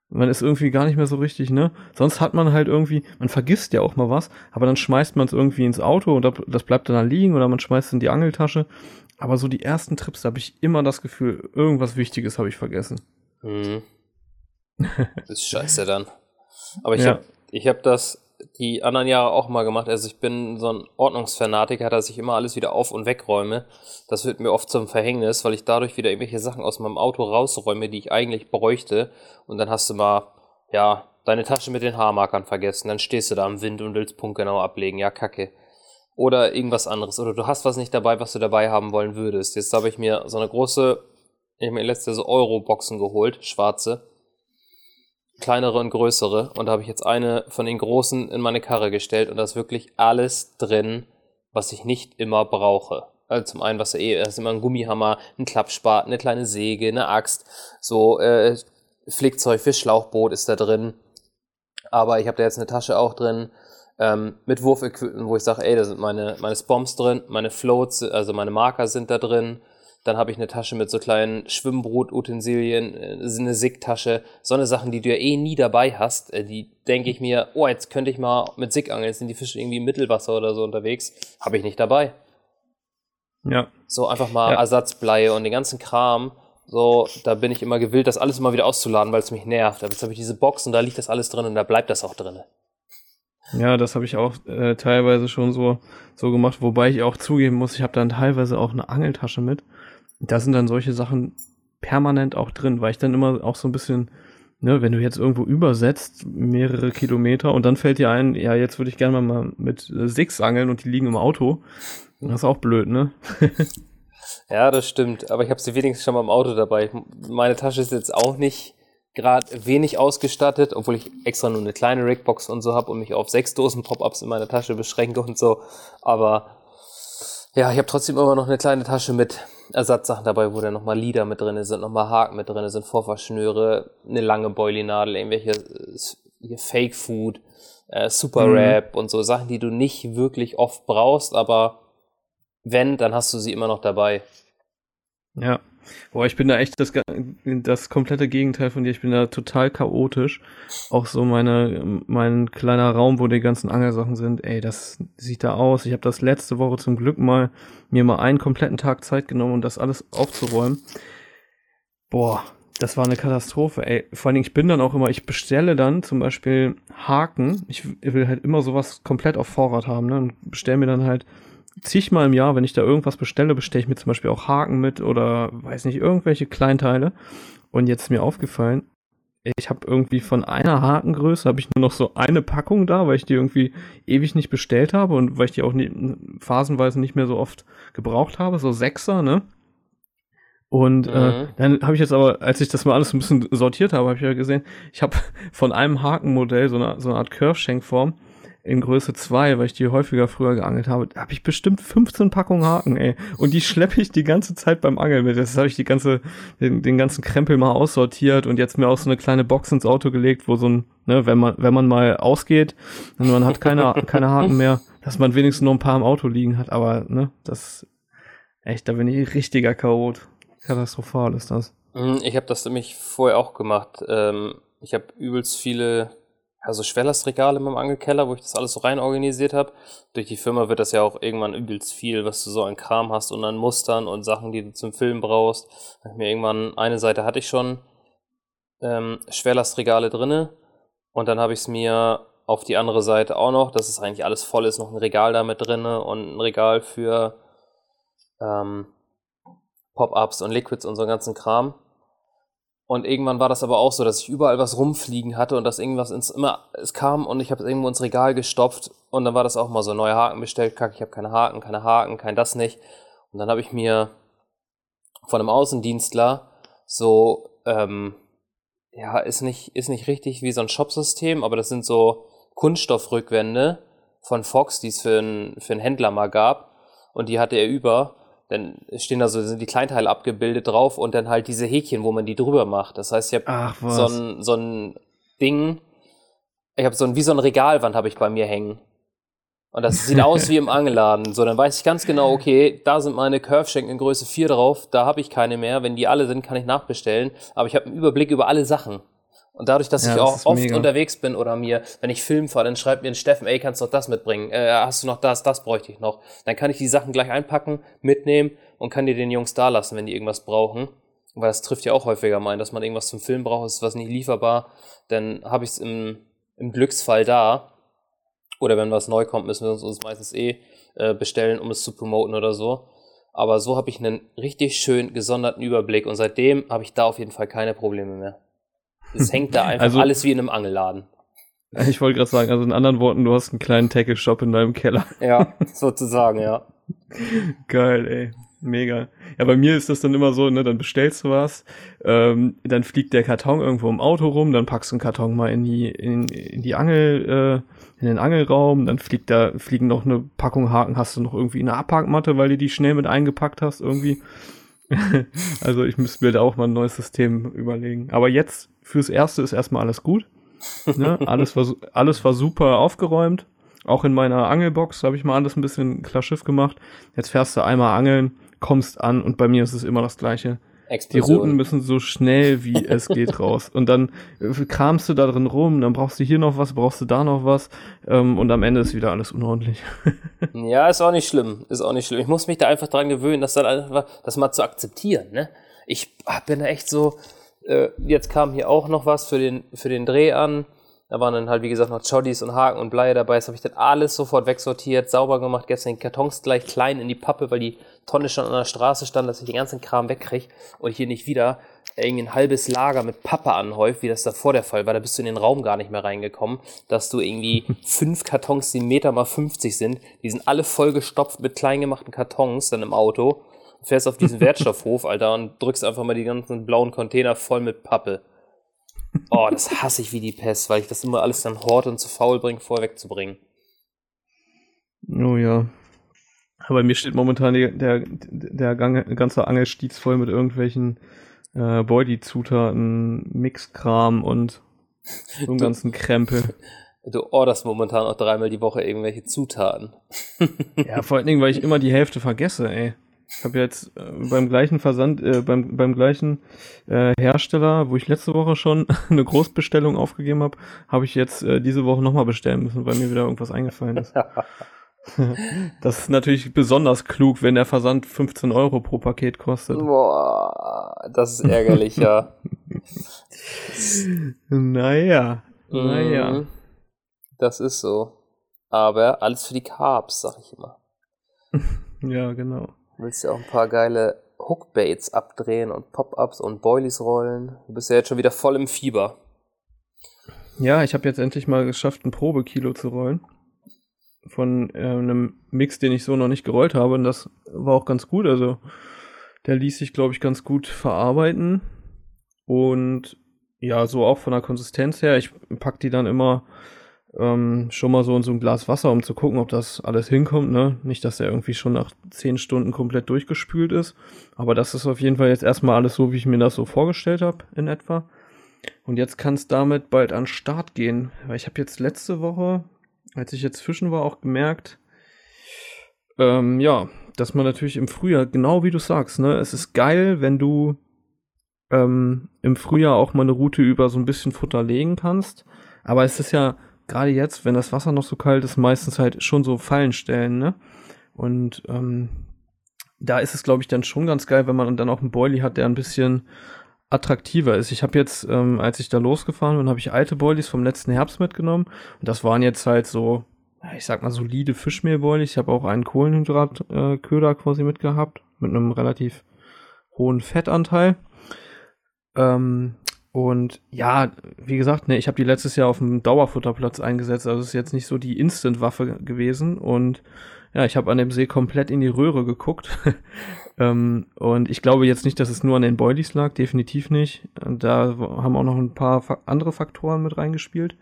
Speaker 2: Man ist irgendwie gar nicht mehr so richtig, ne? Sonst hat man halt irgendwie, man vergisst ja auch mal was, aber dann schmeißt man es irgendwie ins Auto und das bleibt dann da liegen oder man schmeißt es in die Angeltasche. Aber so die ersten Trips, da habe ich immer das Gefühl, irgendwas Wichtiges habe ich vergessen.
Speaker 1: Mhm. ist scheiße dann. Aber ich
Speaker 2: Ja.
Speaker 1: habe ich hab das die anderen Jahre auch mal gemacht. Also ich bin so ein Ordnungsfanatiker, dass ich immer alles wieder auf- und wegräume. Das wird mir oft zum Verhängnis, weil ich dadurch wieder irgendwelche Sachen aus meinem Auto rausräume, die ich eigentlich bräuchte. Und dann hast du mal, ja, deine Tasche mit den Haarmarkern vergessen. Dann stehst du da im Wind und willst punktgenau ablegen. Ja, kacke. Oder irgendwas anderes. Oder du hast was nicht dabei, was du dabei haben wollen würdest. Jetzt habe ich mir so eine große, ich habe mir letztes Jahr so Euro-Boxen geholt, schwarze kleinere und größere. Und da habe ich jetzt eine von den großen in meine Karre gestellt und da ist wirklich alles drin, was ich nicht immer brauche. Also zum einen, was eh, da ist immer ein Gummihammer, ein Klappspaten, eine kleine Säge, eine Axt, so äh, Flickzeug für Schlauchboot ist da drin. Aber ich habe da jetzt eine Tasche auch drin ähm, mit Wurfequipment, wo ich sage, ey, da sind meine, meine Spoms drin, meine Floats, also meine Marker sind da drin. Dann habe ich eine Tasche mit so kleinen Schwimmbrotutensilien, äh, eine Sig-Tasche, so eine Sachen, die du ja eh nie dabei hast. Äh, die denke ich mir, oh, jetzt könnte ich mal mit Sig angeln, jetzt sind die Fische irgendwie im Mittelwasser oder so unterwegs. Habe ich nicht dabei.
Speaker 2: Ja.
Speaker 1: So einfach mal ja. Ersatzbleie und den ganzen Kram. So, da bin ich immer gewillt, das alles immer wieder auszuladen, weil es mich nervt. Jetzt habe ich diese Box und da liegt das alles drin und da bleibt das auch drin.
Speaker 2: Ja, das habe ich auch äh, teilweise schon so, so gemacht, wobei ich auch zugeben muss, ich habe dann teilweise auch eine Angeltasche mit. Da sind dann solche Sachen permanent auch drin, weil ich dann immer auch so ein bisschen, ne, wenn du jetzt irgendwo übersetzt, mehrere Kilometer und dann fällt dir ein, ja, jetzt würde ich gerne mal mit äh, Six angeln und die liegen im Auto. Das ist auch blöd, ne?
Speaker 1: ja, das stimmt. Aber ich habe sie wenigstens schon mal im Auto dabei. Meine Tasche ist jetzt auch nicht gerade wenig ausgestattet, obwohl ich extra nur eine kleine Rigbox und so habe und mich auf sechs Dosen Pop-Ups in meiner Tasche beschränke und so. Aber ja, ich habe trotzdem immer noch eine kleine Tasche mit Ersatzsachen dabei, wo dann nochmal Lieder mit drin sind, nochmal Haken mit drin sind, Vorverschnüre, eine lange Boilie-Nadel, irgendwelche äh, Fake-Food, äh, Super Rap mhm. und so Sachen, die du nicht wirklich oft brauchst, aber wenn, dann hast du sie immer noch dabei.
Speaker 2: Ja. Boah, ich bin da echt das, das komplette Gegenteil von dir. Ich bin da total chaotisch. Auch so meine, mein kleiner Raum, wo die ganzen Angelsachen sind, ey, das sieht da aus. Ich habe das letzte Woche zum Glück mal mir mal einen kompletten Tag Zeit genommen, um das alles aufzuräumen. Boah, das war eine Katastrophe, ey. Vor allen Dingen, ich bin dann auch immer, ich bestelle dann zum Beispiel Haken. Ich will halt immer sowas komplett auf Vorrat haben, ne? Und bestelle mir dann halt zigmal im Jahr, wenn ich da irgendwas bestelle, bestelle ich mir zum Beispiel auch Haken mit oder weiß nicht, irgendwelche Kleinteile. Und jetzt ist mir aufgefallen, ich habe irgendwie von einer Hakengröße habe ich nur noch so eine Packung da, weil ich die irgendwie ewig nicht bestellt habe und weil ich die auch nie, phasenweise nicht mehr so oft gebraucht habe, so Sechser, ne? Und äh, mhm. äh, dann habe ich jetzt aber, als ich das mal alles ein bisschen sortiert habe, habe ich ja gesehen, ich habe von einem Hakenmodell so eine, so eine Art Curve-Schenkform in Größe 2, weil ich die häufiger früher geangelt habe, habe ich bestimmt 15 Packungen Haken, ey. Und die schleppe ich die ganze Zeit beim Angeln mit. Das habe ich die ganze, den, den ganzen Krempel mal aussortiert und jetzt mir auch so eine kleine Box ins Auto gelegt, wo so ein, ne, wenn man, wenn man mal ausgeht und man hat keine, keine Haken mehr, dass man wenigstens noch ein paar im Auto liegen hat. Aber, ne, das, echt, da bin ich richtiger Chaot. Katastrophal ist das.
Speaker 1: Mhm, ich habe das nämlich vorher auch gemacht. Ähm, ich habe übelst viele also Schwerlastregale in meinem Angelkeller, wo ich das alles so rein organisiert habe. Durch die Firma wird das ja auch irgendwann übelst viel, was du so an Kram hast und an Mustern und Sachen, die du zum Filmen brauchst. Mir irgendwann eine Seite hatte ich schon ähm, Schwerlastregale drinne und dann habe ich es mir auf die andere Seite auch noch, dass es eigentlich alles voll ist, noch ein Regal da mit drinne und ein Regal für ähm, Pop-ups und Liquids und so einen ganzen Kram. Und irgendwann war das aber auch so, dass ich überall was rumfliegen hatte und dass irgendwas ins immer es kam und ich habe es irgendwo ins Regal gestopft und dann war das auch mal so neue Haken bestellt, kack, ich habe keine Haken, keine Haken, kein das nicht. Und dann habe ich mir von einem Außendienstler so ähm, ja, ist nicht ist nicht richtig wie so ein Shopsystem, aber das sind so Kunststoffrückwände von Fox, die es für einen für einen Händler mal gab und die hatte er über dann stehen da so sind die Kleinteile abgebildet drauf und dann halt diese Häkchen, wo man die drüber macht. Das heißt, ich habe so ein, so ein Ding, ich habe so ein, wie so ein Regalwand habe ich bei mir hängen. Und das sieht aus wie im Angelladen. So, dann weiß ich ganz genau, okay, da sind meine Curveschenken in Größe 4 drauf, da habe ich keine mehr. Wenn die alle sind, kann ich nachbestellen. Aber ich habe einen Überblick über alle Sachen. Und dadurch, dass ja, ich auch oft mega. unterwegs bin oder mir, wenn ich Film fahre, dann schreibt mir ein Steffen, ey, kannst du noch das mitbringen? Äh, hast du noch das? Das bräuchte ich noch. Dann kann ich die Sachen gleich einpacken, mitnehmen und kann die den Jungs da lassen, wenn die irgendwas brauchen. Weil das trifft ja auch häufiger mal ein, dass man irgendwas zum Film braucht, ist was nicht lieferbar. Dann habe ich es im, im Glücksfall da. Oder wenn was neu kommt, müssen wir uns, uns meistens eh äh, bestellen, um es zu promoten oder so. Aber so habe ich einen richtig schön gesonderten Überblick und seitdem habe ich da auf jeden Fall keine Probleme mehr. Es hängt da einfach also, alles wie in einem Angelladen.
Speaker 2: Ich wollte gerade sagen, also in anderen Worten, du hast einen kleinen Tackle-Shop in deinem Keller.
Speaker 1: Ja, sozusagen, ja.
Speaker 2: Geil, ey. Mega. Ja, bei mir ist das dann immer so, ne, dann bestellst du was, ähm, dann fliegt der Karton irgendwo im Auto rum, dann packst du einen Karton mal in die, in, in die Angel, äh, in den Angelraum, dann fliegt da, fliegen noch eine Packung Haken, hast du noch irgendwie eine Abhackmatte, weil du die schnell mit eingepackt hast, irgendwie. also ich müsste mir da auch mal ein neues System überlegen. Aber jetzt fürs Erste ist erstmal alles gut. Ne? Alles, war, alles war super aufgeräumt. Auch in meiner Angelbox habe ich mal alles ein bisschen klar Schiff gemacht. Jetzt fährst du einmal angeln, kommst an und bei mir ist es immer das gleiche. Explosion. Die Routen müssen so schnell wie es geht raus. Und dann äh, kramst du da drin rum, dann brauchst du hier noch was, brauchst du da noch was ähm, und am Ende ist wieder alles unordentlich.
Speaker 1: ja, ist auch nicht schlimm. Ist auch nicht schlimm. Ich muss mich da einfach dran gewöhnen, das dann einfach, das mal zu akzeptieren. Ne? Ich bin da echt so, äh, jetzt kam hier auch noch was für den, für den Dreh an. Da waren dann halt, wie gesagt, noch Choddies und Haken und Blei dabei. Das habe ich dann alles sofort wegsortiert, sauber gemacht, gestern den Kartons gleich klein in die Pappe, weil die Tonne schon an der Straße stand, dass ich den ganzen Kram wegkriege und hier nicht wieder irgendwie ein halbes Lager mit Pappe anhäuft, wie das davor der Fall war. Da bist du in den Raum gar nicht mehr reingekommen, dass du irgendwie fünf Kartons, die Meter mal 50 sind, die sind alle vollgestopft mit kleingemachten Kartons dann im Auto. Fährst auf diesen Wertstoffhof, Alter, und drückst einfach mal die ganzen blauen Container voll mit Pappe. Oh, das hasse ich wie die Pest, weil ich das immer alles dann horte und zu faul bringe, vorher wegzubringen.
Speaker 2: Oh ja. Aber mir steht momentan der, der, der ganze Angelstiez voll mit irgendwelchen äh, Body-Zutaten, Mixkram und so einen ganzen Krempel.
Speaker 1: Du orderst momentan auch dreimal die Woche irgendwelche Zutaten.
Speaker 2: ja, vor allen Dingen, weil ich immer die Hälfte vergesse, ey. Ich habe jetzt äh, beim gleichen Versand, äh, beim, beim gleichen äh, Hersteller, wo ich letzte Woche schon eine Großbestellung aufgegeben habe, habe ich jetzt äh, diese Woche nochmal bestellen müssen, weil mir wieder irgendwas eingefallen ist. das ist natürlich besonders klug, wenn der Versand 15 Euro pro Paket kostet.
Speaker 1: Boah, das ist ärgerlich, ja.
Speaker 2: naja, naja.
Speaker 1: Mhm. Das ist so. Aber alles für die Carbs, sag ich immer.
Speaker 2: ja, genau.
Speaker 1: Willst ja auch ein paar geile Hookbaits abdrehen und Pop-Ups und Boilies rollen. Du bist ja jetzt schon wieder voll im Fieber.
Speaker 2: Ja, ich habe jetzt endlich mal geschafft, ein Probekilo zu rollen. Von äh, einem Mix, den ich so noch nicht gerollt habe. Und das war auch ganz gut. Also, der ließ sich, glaube ich, ganz gut verarbeiten. Und ja, so auch von der Konsistenz her. Ich pack die dann immer ähm, schon mal so in so ein Glas Wasser, um zu gucken, ob das alles hinkommt. Ne? Nicht, dass der irgendwie schon nach zehn Stunden komplett durchgespült ist. Aber das ist auf jeden Fall jetzt erstmal alles so, wie ich mir das so vorgestellt habe in etwa. Und jetzt kann es damit bald an Start gehen. Weil ich habe jetzt letzte Woche, als ich jetzt fischen war, auch gemerkt, ähm, ja, dass man natürlich im Frühjahr, genau wie du sagst, ne, es ist geil, wenn du ähm, im Frühjahr auch mal eine Route über so ein bisschen Futter legen kannst. Aber es ist ja gerade jetzt, wenn das Wasser noch so kalt ist, meistens halt schon so Fallen stellen, ne? Und ähm, da ist es, glaube ich, dann schon ganz geil, wenn man dann auch einen Boilie hat, der ein bisschen attraktiver ist. Ich habe jetzt, ähm, als ich da losgefahren bin, habe ich alte Boilies vom letzten Herbst mitgenommen. Und das waren jetzt halt so, ich sag mal, solide Fischmehlboilies. Ich habe auch einen Kohlenhydratköder äh, quasi mitgehabt, mit einem relativ hohen Fettanteil. Ähm, und ja, wie gesagt, ne, ich habe die letztes Jahr auf dem Dauerfutterplatz eingesetzt, also es ist jetzt nicht so die Instant-Waffe gewesen. Und ja, ich habe an dem See komplett in die Röhre geguckt. ähm, und ich glaube jetzt nicht, dass es nur an den Boilies lag, definitiv nicht. Da haben auch noch ein paar andere Faktoren mit reingespielt.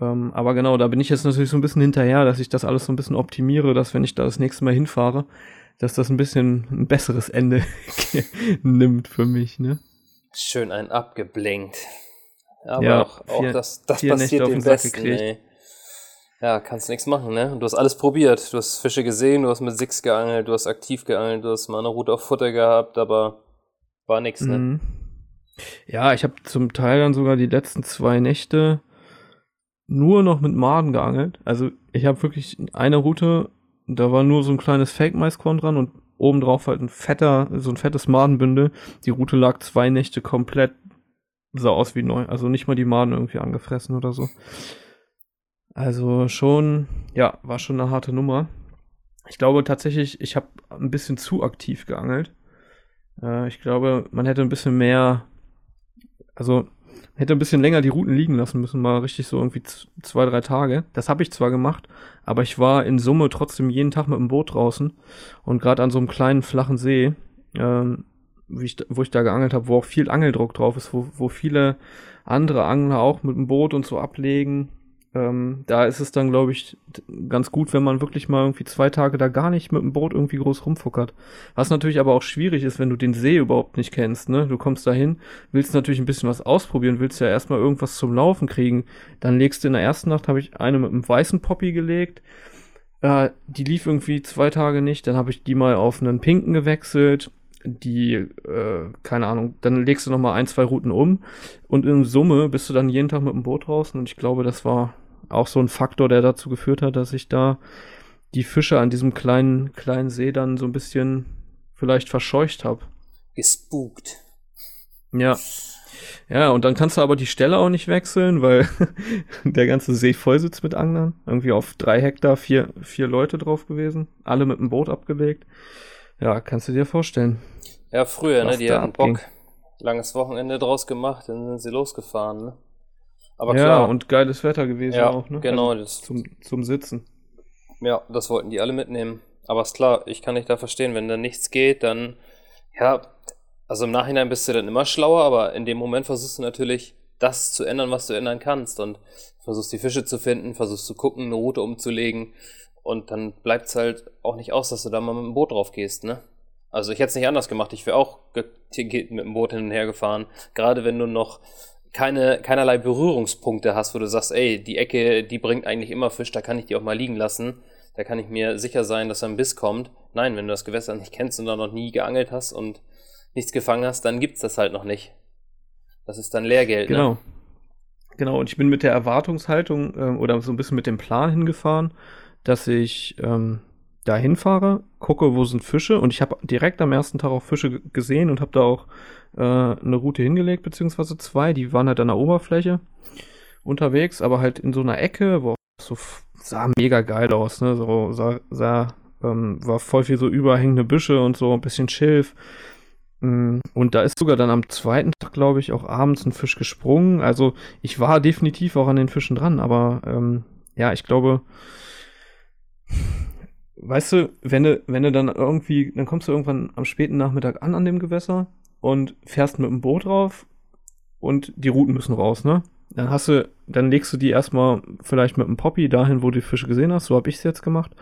Speaker 2: Ähm, aber genau, da bin ich jetzt natürlich so ein bisschen hinterher, dass ich das alles so ein bisschen optimiere, dass wenn ich da das nächste Mal hinfahre, dass das ein bisschen ein besseres Ende nimmt für mich, ne?
Speaker 1: Schön ein abgeblinkt. Aber ja, auch, auch vier, das, das passiert dem Besten, ey. Ja, kannst nichts machen, ne? Du hast alles probiert. Du hast Fische gesehen, du hast mit Six geangelt, du hast aktiv geangelt, du hast mal eine Route auf Futter gehabt, aber war nix, ne? Mhm.
Speaker 2: Ja, ich habe zum Teil dann sogar die letzten zwei Nächte nur noch mit Maden geangelt. Also ich habe wirklich eine Route, da war nur so ein kleines Fake-Maiskorn dran und obendrauf halt ein fetter, so ein fettes Madenbündel. Die Route lag zwei Nächte komplett, sah aus wie neu. Also nicht mal die Maden irgendwie angefressen oder so. Also schon, ja, war schon eine harte Nummer. Ich glaube tatsächlich, ich habe ein bisschen zu aktiv geangelt. Äh, ich glaube, man hätte ein bisschen mehr, also hätte ein bisschen länger die Routen liegen lassen müssen, mal richtig so irgendwie zwei, drei Tage. Das habe ich zwar gemacht, aber ich war in Summe trotzdem jeden Tag mit dem Boot draußen und gerade an so einem kleinen flachen See, ähm, ich, wo ich da geangelt habe, wo auch viel Angeldruck drauf ist, wo, wo viele andere Angler auch mit dem Boot und so ablegen. Ähm, da ist es dann, glaube ich, ganz gut, wenn man wirklich mal irgendwie zwei Tage da gar nicht mit dem Boot irgendwie groß rumfuckert. Was natürlich aber auch schwierig ist, wenn du den See überhaupt nicht kennst, ne? Du kommst dahin, willst natürlich ein bisschen was ausprobieren, willst ja erstmal irgendwas zum Laufen kriegen. Dann legst du in der ersten Nacht, habe ich eine mit einem weißen Poppy gelegt. Äh, die lief irgendwie zwei Tage nicht, dann habe ich die mal auf einen pinken gewechselt die, äh, keine Ahnung, dann legst du noch mal ein, zwei Routen um und in Summe bist du dann jeden Tag mit dem Boot draußen und ich glaube, das war auch so ein Faktor, der dazu geführt hat, dass ich da die Fische an diesem kleinen, kleinen See dann so ein bisschen vielleicht verscheucht habe.
Speaker 1: Gespukt.
Speaker 2: Ja. Ja, und dann kannst du aber die Stelle auch nicht wechseln, weil der ganze See voll sitzt mit Anglern. Irgendwie auf drei Hektar vier, vier Leute drauf gewesen. Alle mit dem Boot abgelegt. Ja, kannst du dir vorstellen.
Speaker 1: Ja, früher, ne? Die hatten Bock. Langes Wochenende draus gemacht, dann sind sie losgefahren, ne?
Speaker 2: Aber ja, klar. und geiles Wetter gewesen
Speaker 1: ja,
Speaker 2: auch, ne?
Speaker 1: Genau, also das
Speaker 2: zum, zum Sitzen.
Speaker 1: Ja, das wollten die alle mitnehmen. Aber ist klar, ich kann nicht da verstehen, wenn da nichts geht, dann, ja, also im Nachhinein bist du dann immer schlauer, aber in dem Moment versuchst du natürlich, das zu ändern, was du ändern kannst und versuchst die Fische zu finden, versuchst zu gucken, eine Route umzulegen und dann bleibt es halt auch nicht aus, dass du da mal mit dem Boot drauf gehst, ne? Also ich hätte es nicht anders gemacht, ich wäre auch mit dem Boot hin und her gefahren, gerade wenn du noch keine, keinerlei Berührungspunkte hast, wo du sagst, ey, die Ecke, die bringt eigentlich immer Fisch, da kann ich die auch mal liegen lassen. Da kann ich mir sicher sein, dass ein Biss kommt. Nein, wenn du das Gewässer nicht kennst und da noch nie geangelt hast und nichts gefangen hast, dann gibt's das halt noch nicht. Das ist dann Lehrgeld.
Speaker 2: Ne? Genau. Ne? Genau, und ich bin mit der Erwartungshaltung ähm, oder so ein bisschen mit dem Plan hingefahren, dass ich ähm, da hinfahre, gucke, wo sind Fische und ich habe direkt am ersten Tag auch Fische gesehen und habe da auch äh, eine Route hingelegt, beziehungsweise zwei, die waren halt an der Oberfläche unterwegs, aber halt in so einer Ecke, wo so sah mega geil aus, ne? So sah, sah ähm, war voll viel so überhängende Büsche und so ein bisschen Schilf. Mm, und da ist sogar dann am zweiten Tag, glaube ich, auch abends ein Fisch gesprungen. Also ich war definitiv auch an den Fischen dran, aber ähm, ja, ich glaube, weißt du, wenn du, wenn du dann irgendwie, dann kommst du irgendwann am späten Nachmittag an an dem Gewässer und fährst mit dem Boot drauf und die Routen müssen raus, ne? Dann hast du, dann legst du die erstmal vielleicht mit einem Poppy dahin, wo du die Fische gesehen hast, so habe ich es jetzt gemacht.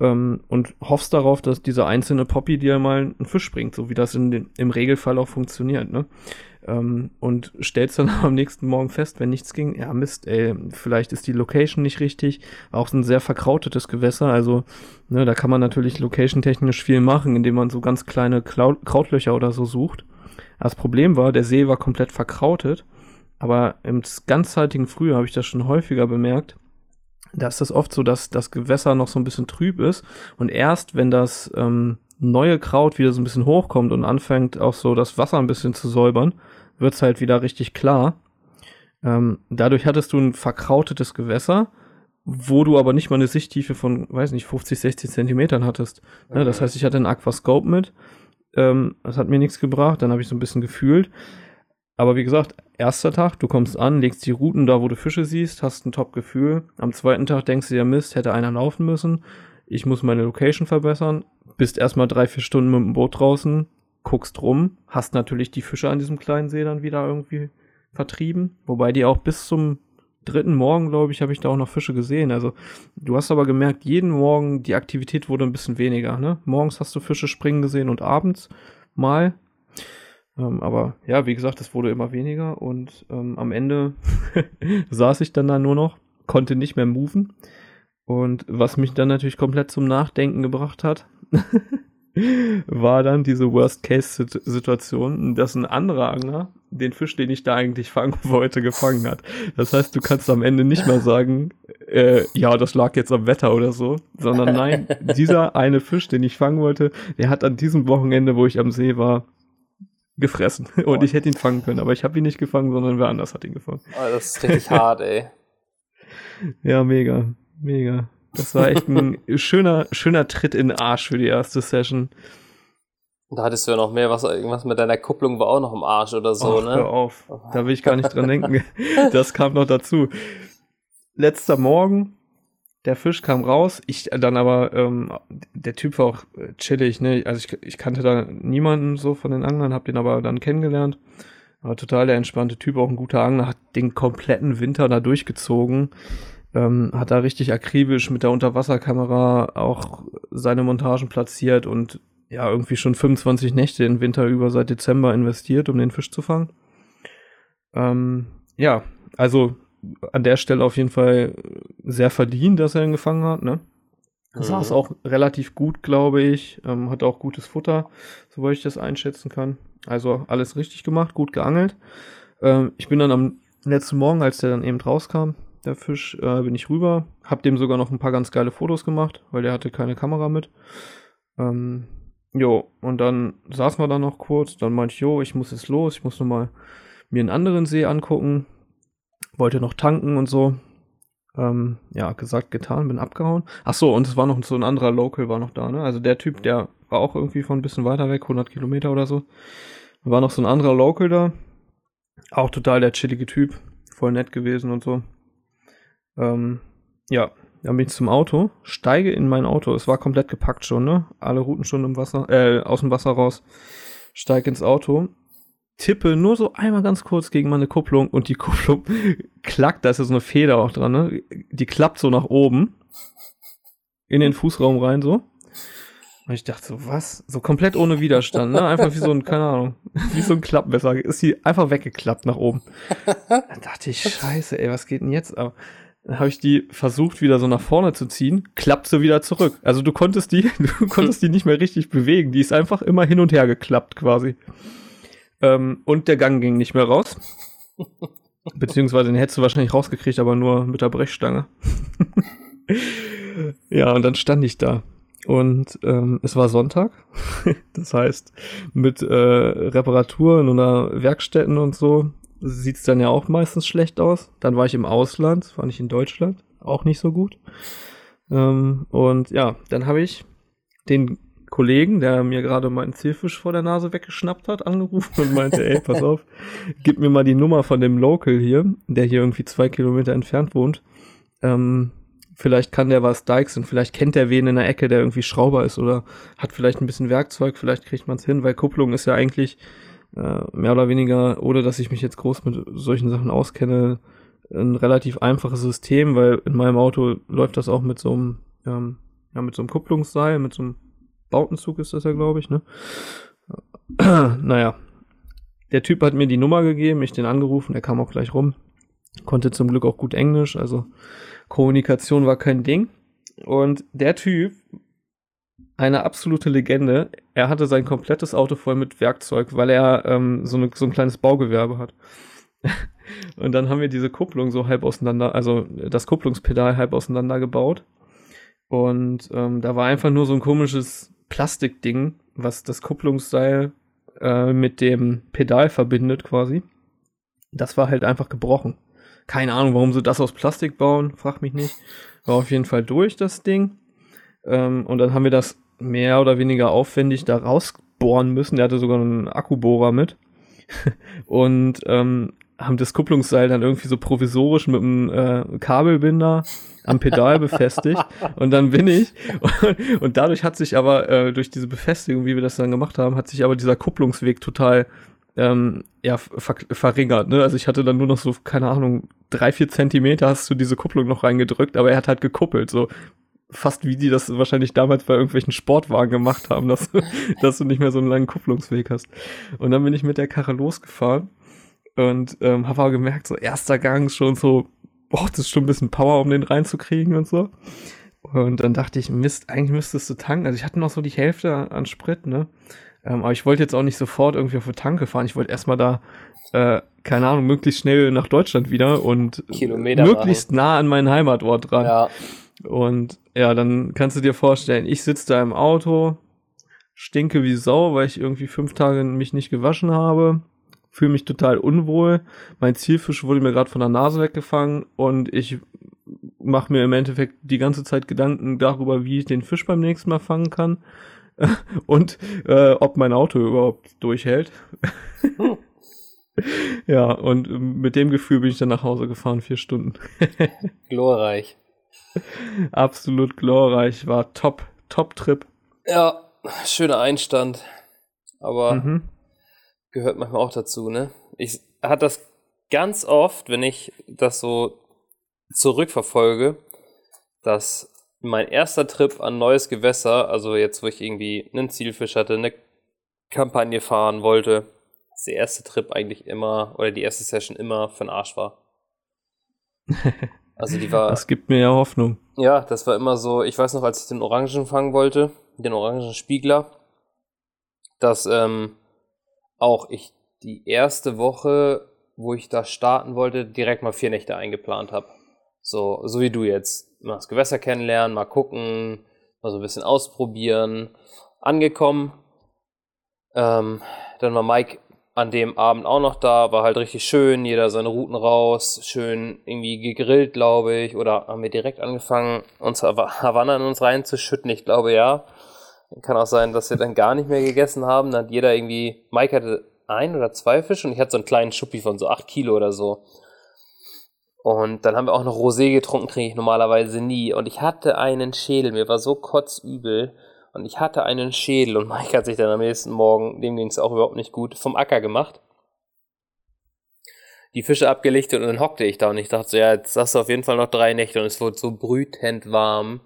Speaker 2: Ähm, und hoffst darauf, dass dieser einzelne Poppy dir mal einen Fisch bringt, so wie das in den, im Regelfall auch funktioniert, ne? Ähm, und stellst dann am nächsten Morgen fest, wenn nichts ging, ja Mist, ey, vielleicht ist die Location nicht richtig, auch ein sehr verkrautetes Gewässer, also ne, da kann man natürlich location-technisch viel machen, indem man so ganz kleine Klau Krautlöcher oder so sucht. Das Problem war, der See war komplett verkrautet, aber im ganzzeitigen Frühjahr habe ich das schon häufiger bemerkt, da ist das oft so, dass das Gewässer noch so ein bisschen trüb ist und erst wenn das ähm, neue Kraut wieder so ein bisschen hochkommt und anfängt auch so das Wasser ein bisschen zu säubern, wird's halt wieder richtig klar. Ähm, dadurch hattest du ein verkrautetes Gewässer, wo du aber nicht mal eine Sichttiefe von, weiß nicht, 50, 60 Zentimetern hattest. Okay. Ja, das heißt, ich hatte ein Aquascope mit. Ähm, das hat mir nichts gebracht, dann habe ich so ein bisschen gefühlt. Aber wie gesagt, erster Tag, du kommst an, legst die Routen da, wo du Fische siehst, hast ein Top-Gefühl. Am zweiten Tag denkst du dir, Mist, hätte einer laufen müssen. Ich muss meine Location verbessern. Bist erstmal drei, vier Stunden mit dem Boot draußen, guckst rum, hast natürlich die Fische an diesem kleinen See dann wieder irgendwie vertrieben. Wobei die auch bis zum dritten Morgen, glaube ich, habe ich da auch noch Fische gesehen. Also du hast aber gemerkt, jeden Morgen die Aktivität wurde ein bisschen weniger. Ne? Morgens hast du Fische springen gesehen und abends mal. Ähm, aber ja, wie gesagt, es wurde immer weniger und ähm, am Ende saß ich dann da nur noch, konnte nicht mehr moven. Und was mich dann natürlich komplett zum Nachdenken gebracht hat, war dann diese Worst-Case-Situation, dass ein anderer Angler den Fisch, den ich da eigentlich fangen wollte, gefangen hat. Das heißt, du kannst am Ende nicht mehr sagen, äh, ja, das lag jetzt am Wetter oder so, sondern nein, dieser eine Fisch, den ich fangen wollte, der hat an diesem Wochenende, wo ich am See war, gefressen. Und ich hätte ihn fangen können, aber ich habe ihn nicht gefangen, sondern wer anders hat ihn gefangen.
Speaker 1: Oh, das ist richtig hart, ey.
Speaker 2: Ja, mega, mega. Das war echt ein schöner, schöner Tritt in den Arsch für die erste Session.
Speaker 1: Da hattest du ja noch mehr, was irgendwas mit deiner Kupplung war auch noch im Arsch oder so,
Speaker 2: Och,
Speaker 1: ne?
Speaker 2: Hör auf. Da will ich gar nicht dran denken. Das kam noch dazu. Letzter Morgen, der Fisch kam raus. Ich dann aber, ähm, der Typ war auch chillig, ne? Also ich, ich kannte da niemanden so von den Anglern, hab den aber dann kennengelernt. War total der entspannte Typ, auch ein guter Angler, hat den kompletten Winter da durchgezogen Ähm, hat da richtig akribisch mit der Unterwasserkamera auch seine Montagen platziert und ja, irgendwie schon 25 Nächte im Winter über seit Dezember investiert, um den Fisch zu fangen. Ähm, ja, also an der Stelle auf jeden Fall sehr verdient, dass er ihn gefangen hat, ne? Mhm. Saß auch relativ gut, glaube ich. Ähm, hat auch gutes Futter, soweit ich das einschätzen kann. Also alles richtig gemacht, gut geangelt. Ähm, ich bin dann am letzten Morgen, als der dann eben rauskam, der Fisch, äh, bin ich rüber. Hab dem sogar noch ein paar ganz geile Fotos gemacht, weil der hatte keine Kamera mit. Ähm, jo, und dann saßen wir da noch kurz. Dann meinte ich, jo, ich muss jetzt los. Ich muss nochmal mir einen anderen See angucken. Wollte noch tanken und so. Ähm, ja, gesagt, getan, bin abgehauen. Ach so, und es war noch so ein anderer Local war noch da, ne? Also der Typ, der war auch irgendwie von ein bisschen weiter weg, 100 Kilometer oder so. War noch so ein anderer Local da. Auch total der chillige Typ. Voll nett gewesen und so. Ähm, ja, dann bin ich zum Auto, steige in mein Auto. Es war komplett gepackt schon, ne? Alle Routen schon im Wasser, äh, aus dem Wasser raus. Steige ins Auto, tippe nur so einmal ganz kurz gegen meine Kupplung und die Kupplung klackt, da ist ja so eine Feder auch dran, ne? Die klappt so nach oben in den Fußraum rein so. Und ich dachte so, was? So komplett ohne Widerstand, ne? Einfach wie so ein, keine Ahnung, wie so ein Klappmesser. Ist die einfach weggeklappt nach oben. Da dachte ich, scheiße, ey, was geht denn jetzt? Aber dann habe ich die versucht, wieder so nach vorne zu ziehen, klappt sie wieder zurück. Also du konntest die, du konntest die nicht mehr richtig bewegen. Die ist einfach immer hin und her geklappt quasi. Ähm, und der Gang ging nicht mehr raus. Beziehungsweise den hättest du wahrscheinlich rausgekriegt, aber nur mit der Brechstange. ja, und dann stand ich da und ähm, es war Sonntag. das heißt, mit äh, Reparaturen oder Werkstätten und so sieht's dann ja auch meistens schlecht aus. Dann war ich im Ausland, war nicht in Deutschland, auch nicht so gut. Ähm, und ja, dann habe ich den Kollegen, der mir gerade meinen Zielfisch vor der Nase weggeschnappt hat, angerufen und meinte, ey, pass auf, gib mir mal die Nummer von dem Local hier, der hier irgendwie zwei Kilometer entfernt wohnt. Ähm, vielleicht kann der was Dykes und vielleicht kennt der wen in der Ecke, der irgendwie Schrauber ist oder hat vielleicht ein bisschen Werkzeug, vielleicht kriegt man es hin, weil Kupplung ist ja eigentlich äh, mehr oder weniger, ohne dass ich mich jetzt groß mit solchen Sachen auskenne, ein relativ einfaches System, weil in meinem Auto läuft das auch mit so einem, ähm, ja, mit so einem Kupplungsseil, mit so einem Bautenzug ist das ja, glaube ich, ne? naja. Der Typ hat mir die Nummer gegeben, ich den angerufen, der kam auch gleich rum. Konnte zum Glück auch gut Englisch, also Kommunikation war kein Ding. Und der Typ, eine absolute Legende, er hatte sein komplettes Auto voll mit Werkzeug, weil er ähm, so, eine, so ein kleines Baugewerbe hat. und dann haben wir diese Kupplung so halb auseinander, also das Kupplungspedal halb auseinander gebaut. Und ähm, da war einfach nur so ein komisches Plastikding, was das Kupplungsseil äh, mit dem Pedal verbindet quasi. Das war halt einfach gebrochen. Keine Ahnung, warum sie das aus Plastik bauen, frag mich nicht. War auf jeden Fall durch, das Ding. Ähm, und dann haben wir das mehr oder weniger aufwendig da rausbohren müssen. Der hatte sogar einen Akkubohrer mit. und ähm, haben das Kupplungsseil dann irgendwie so provisorisch mit einem äh, Kabelbinder am Pedal befestigt. Und dann bin ich. Und, und dadurch hat sich aber, äh, durch diese Befestigung, wie wir das dann gemacht haben, hat sich aber dieser Kupplungsweg total ähm, ja, ver verringert. Ne? Also ich hatte dann nur noch so, keine Ahnung, drei, vier Zentimeter hast du diese Kupplung noch reingedrückt, aber er hat halt gekuppelt, so fast wie die das wahrscheinlich damals bei irgendwelchen Sportwagen gemacht haben, dass, dass du nicht mehr so einen langen Kupplungsweg hast. Und dann bin ich mit der Karre losgefahren und ähm, habe aber gemerkt, so erster Gang schon so, boah, das ist schon ein bisschen Power, um den reinzukriegen und so. Und dann dachte ich, Mist, eigentlich müsstest du tanken. Also ich hatte noch so die Hälfte an Sprit, ne? Ähm, aber ich wollte jetzt auch nicht sofort irgendwie auf eine Tanke fahren. Ich wollte erstmal da, äh, keine Ahnung, möglichst schnell nach Deutschland wieder und
Speaker 1: Kilometer
Speaker 2: möglichst machen. nah an meinen Heimatort dran.
Speaker 1: Ja.
Speaker 2: Und ja, dann kannst du dir vorstellen, ich sitze da im Auto, stinke wie Sau, weil ich irgendwie fünf Tage mich nicht gewaschen habe, fühle mich total unwohl. Mein Zielfisch wurde mir gerade von der Nase weggefangen und ich mache mir im Endeffekt die ganze Zeit Gedanken darüber, wie ich den Fisch beim nächsten Mal fangen kann. und äh, ob mein Auto überhaupt durchhält. Ja, und mit dem Gefühl bin ich dann nach Hause gefahren, vier Stunden.
Speaker 1: glorreich.
Speaker 2: Absolut glorreich, war top, top Trip.
Speaker 1: Ja, schöner Einstand, aber mhm. gehört manchmal auch dazu, ne? Ich hatte das ganz oft, wenn ich das so zurückverfolge, dass mein erster Trip an neues Gewässer, also jetzt, wo ich irgendwie einen Zielfisch hatte, eine Kampagne fahren wollte, dass der erste Trip eigentlich immer, oder die erste Session immer für den Arsch war.
Speaker 2: Also die war. Das gibt mir ja Hoffnung.
Speaker 1: Ja, das war immer so, ich weiß noch, als ich den Orangen fangen wollte, den Orangen Spiegler, dass ähm, auch ich die erste Woche, wo ich da starten wollte, direkt mal vier Nächte eingeplant habe. So, so wie du jetzt. Mal das Gewässer kennenlernen, mal gucken, mal so ein bisschen ausprobieren. Angekommen. Ähm, dann war Mike an dem Abend auch noch da, war halt richtig schön, jeder seine Routen raus, schön irgendwie gegrillt, glaube ich, oder haben wir direkt angefangen, uns Havanna in uns reinzuschütten, ich glaube ja. Kann auch sein, dass wir dann gar nicht mehr gegessen haben, dann hat jeder irgendwie, Mike hatte ein oder zwei Fische und ich hatte so einen kleinen Schuppi von so acht Kilo oder so. Und dann haben wir auch noch Rosé getrunken, trinke ich normalerweise nie. Und ich hatte einen Schädel, mir war so kotzübel. Und ich hatte einen Schädel und Mike hat sich dann am nächsten Morgen, dem ging es auch überhaupt nicht gut, vom Acker gemacht. Die Fische abgelichtet und dann hockte ich da und ich dachte so, ja, jetzt hast du auf jeden Fall noch drei Nächte und es wurde so brütend warm.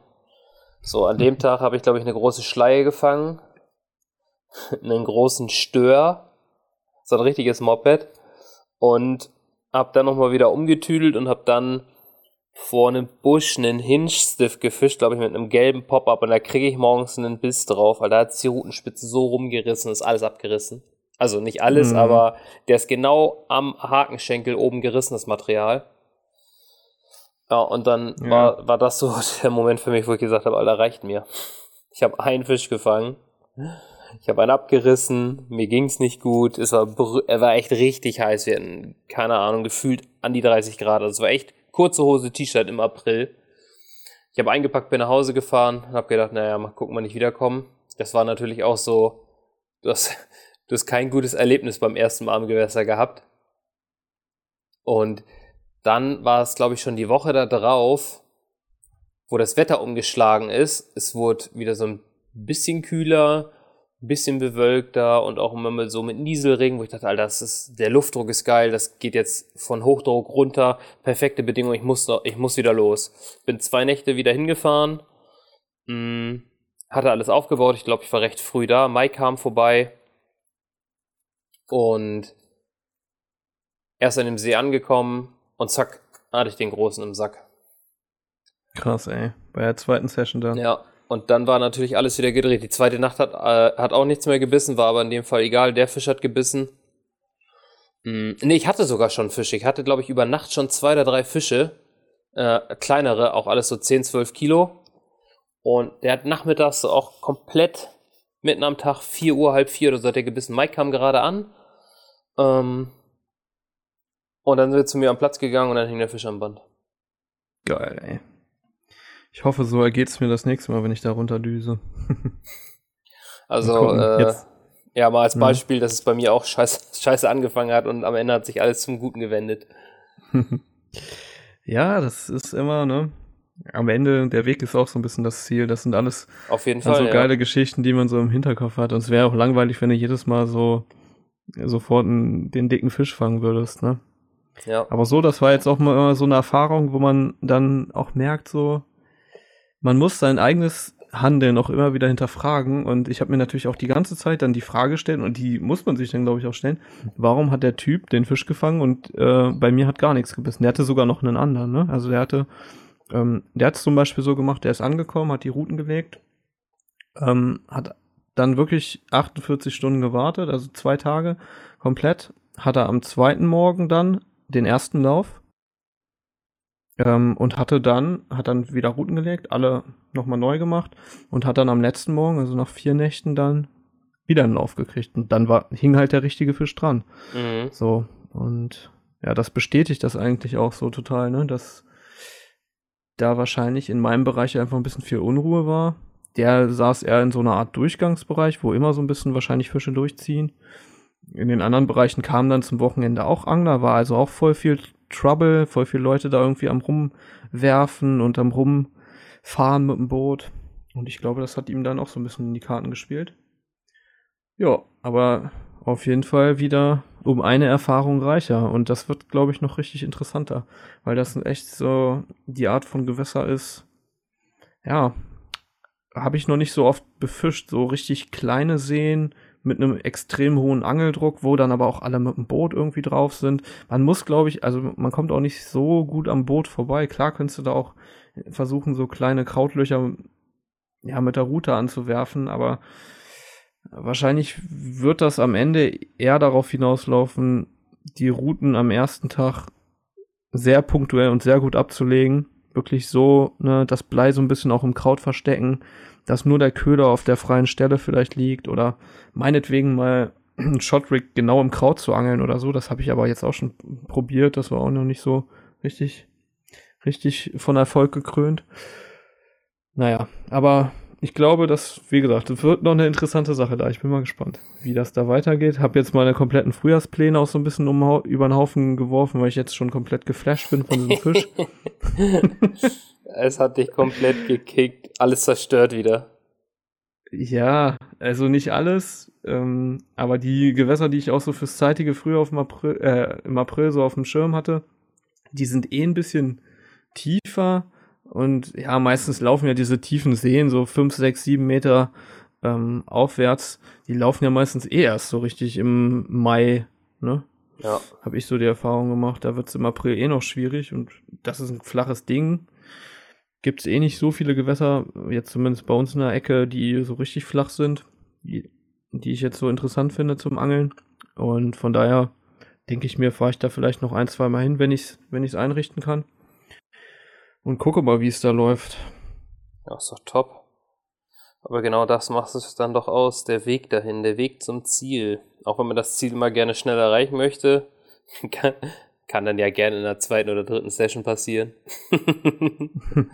Speaker 1: So, an dem Tag habe ich, glaube ich, eine große Schleie gefangen, einen großen Stör, so ein richtiges Moped und hab dann nochmal wieder umgetüdelt und hab dann vor einem Busch einen Hinge-Stiff gefischt, glaube ich, mit einem gelben Pop-Up und da kriege ich morgens einen Biss drauf, weil da hat die Rutenspitze so rumgerissen, ist alles abgerissen. Also nicht alles, mhm. aber der ist genau am Hakenschenkel oben gerissen, das Material. Ja, und dann ja. war, war das so der Moment für mich, wo ich gesagt habe, Alter, reicht mir. Ich habe einen Fisch gefangen. Ich habe einen abgerissen, mir ging's nicht gut, es war, er war echt richtig heiß, wir hatten, keine Ahnung, gefühlt an die 30 Grad, also es war echt kurze Hose, T-Shirt im April. Ich habe eingepackt, bin nach Hause gefahren und habe gedacht, naja, mal gucken, wann ich wiederkomme. Das war natürlich auch so, du hast, du hast kein gutes Erlebnis beim ersten Mal im Gewässer gehabt. Und dann war es, glaube ich, schon die Woche da drauf, wo das Wetter umgeschlagen ist. Es wurde wieder so ein bisschen kühler bisschen bewölkter und auch immer so mit Nieselregen, wo ich dachte, Alter, das ist, der Luftdruck ist geil, das geht jetzt von Hochdruck runter, perfekte Bedingungen, ich muss, ich muss wieder los. Bin zwei Nächte wieder hingefahren, mh, hm, hatte alles aufgebaut, ich glaube, ich war recht früh da, Mai kam vorbei. Und erst an dem See angekommen und zack, hatte ich den Großen im Sack.
Speaker 2: Krass, ey, bei der zweiten Session da.
Speaker 1: Ja, und dann war natürlich alles wieder gedreht. Die zweite Nacht hat, äh, hat auch nichts mehr gebissen, war aber in dem Fall egal. Der Fisch hat gebissen. Hm, nee, ich hatte sogar schon Fische. Ich hatte, glaube ich, über Nacht schon zwei oder drei Fische. Äh, kleinere, auch alles so 10, 12 Kilo. Und der hat nachmittags so auch komplett mitten am Tag, 4 Uhr, halb 4 oder so hat er gebissen. Mike kam gerade an. Ähm, und dann sind wir zu mir am Platz gegangen und dann hing der Fisch am Band.
Speaker 2: Geil, ey. Ich hoffe, so ergeht es mir das nächste Mal, wenn ich da runterdüse.
Speaker 1: also, äh, ja, mal als Beispiel, dass es bei mir auch scheiße, scheiße angefangen hat und am Ende hat sich alles zum Guten gewendet.
Speaker 2: ja, das ist immer, ne? Am Ende, der Weg ist auch so ein bisschen das Ziel. Das sind alles
Speaker 1: Auf jeden Fall,
Speaker 2: so geile ja. Geschichten, die man so im Hinterkopf hat. Und es wäre auch langweilig, wenn du jedes Mal so sofort einen, den dicken Fisch fangen würdest, ne? Ja. Aber so, das war jetzt auch mal so eine Erfahrung, wo man dann auch merkt, so, man muss sein eigenes Handeln auch immer wieder hinterfragen. Und ich habe mir natürlich auch die ganze Zeit dann die Frage stellen, und die muss man sich dann, glaube ich, auch stellen, warum hat der Typ den Fisch gefangen und äh, bei mir hat gar nichts gebissen. Der hatte sogar noch einen anderen, ne? Also der hatte, ähm, der hat es zum Beispiel so gemacht, der ist angekommen, hat die Routen gelegt, ähm, hat dann wirklich 48 Stunden gewartet, also zwei Tage komplett, hat er am zweiten Morgen dann den ersten Lauf ähm, und hatte dann, hat dann wieder Routen gelegt, alle nochmal neu gemacht und hat dann am letzten Morgen, also nach vier Nächten, dann wieder einen Lauf gekriegt. Und dann war, hing halt der richtige Fisch dran. Mhm. So, und ja, das bestätigt das eigentlich auch so total, ne, dass da wahrscheinlich in meinem Bereich einfach ein bisschen viel Unruhe war. Der saß eher in so einer Art Durchgangsbereich, wo immer so ein bisschen wahrscheinlich Fische durchziehen. In den anderen Bereichen kamen dann zum Wochenende auch Angler, war also auch voll viel Trouble, voll viele Leute da irgendwie am rumwerfen und am rumfahren mit dem Boot. Und ich glaube, das hat ihm dann auch so ein bisschen in die Karten gespielt. Ja, aber auf jeden Fall wieder um eine Erfahrung reicher. Und das wird, glaube ich, noch richtig interessanter, weil das echt so die Art von Gewässer ist. Ja, habe ich noch nicht so oft befischt. So richtig kleine Seen mit einem extrem hohen Angeldruck, wo dann aber auch alle mit dem Boot irgendwie drauf sind. Man muss, glaube ich, also man kommt auch nicht so gut am Boot vorbei. Klar könntest du da auch versuchen, so kleine Krautlöcher ja, mit der Route anzuwerfen, aber wahrscheinlich wird das am Ende eher darauf hinauslaufen, die Routen am ersten Tag sehr punktuell und sehr gut abzulegen. Wirklich so, ne, das Blei so ein bisschen auch im Kraut verstecken, dass nur der Köder auf der freien Stelle vielleicht liegt oder meinetwegen mal ein Shotrig genau im Kraut zu angeln oder so. Das habe ich aber jetzt auch schon probiert. Das war auch noch nicht so richtig, richtig von Erfolg gekrönt. Naja, aber ich glaube, dass, wie gesagt, das wird noch eine interessante Sache da. Ich bin mal gespannt, wie das da weitergeht. Hab jetzt meine kompletten Frühjahrspläne auch so ein bisschen um, über den Haufen geworfen, weil ich jetzt schon komplett geflasht bin von diesem Fisch.
Speaker 1: es hat dich komplett gekickt, alles zerstört wieder.
Speaker 2: Ja, also nicht alles, ähm, aber die Gewässer, die ich auch so fürs zeitige Frühjahr äh, im April so auf dem Schirm hatte, die sind eh ein bisschen tiefer und ja, meistens laufen ja diese tiefen Seen so fünf, sechs, sieben Meter ähm, aufwärts. Die laufen ja meistens eh erst so richtig im Mai, ne? Ja. Habe ich so die Erfahrung gemacht. Da wird es im April eh noch schwierig und das ist ein flaches Ding. Gibt es eh nicht so viele Gewässer, jetzt zumindest bei uns in der Ecke, die so richtig flach sind, die, die ich jetzt so interessant finde zum Angeln. Und von daher denke ich mir, fahre ich da vielleicht noch ein, zwei Mal hin, wenn ich es wenn ich's einrichten kann. Und gucke mal, wie es da läuft.
Speaker 1: Ja, ist doch top. Aber genau das macht es dann doch aus, der Weg dahin, der Weg zum Ziel. Auch wenn man das Ziel immer gerne schnell erreichen möchte, kann, kann dann ja gerne in der zweiten oder dritten Session passieren.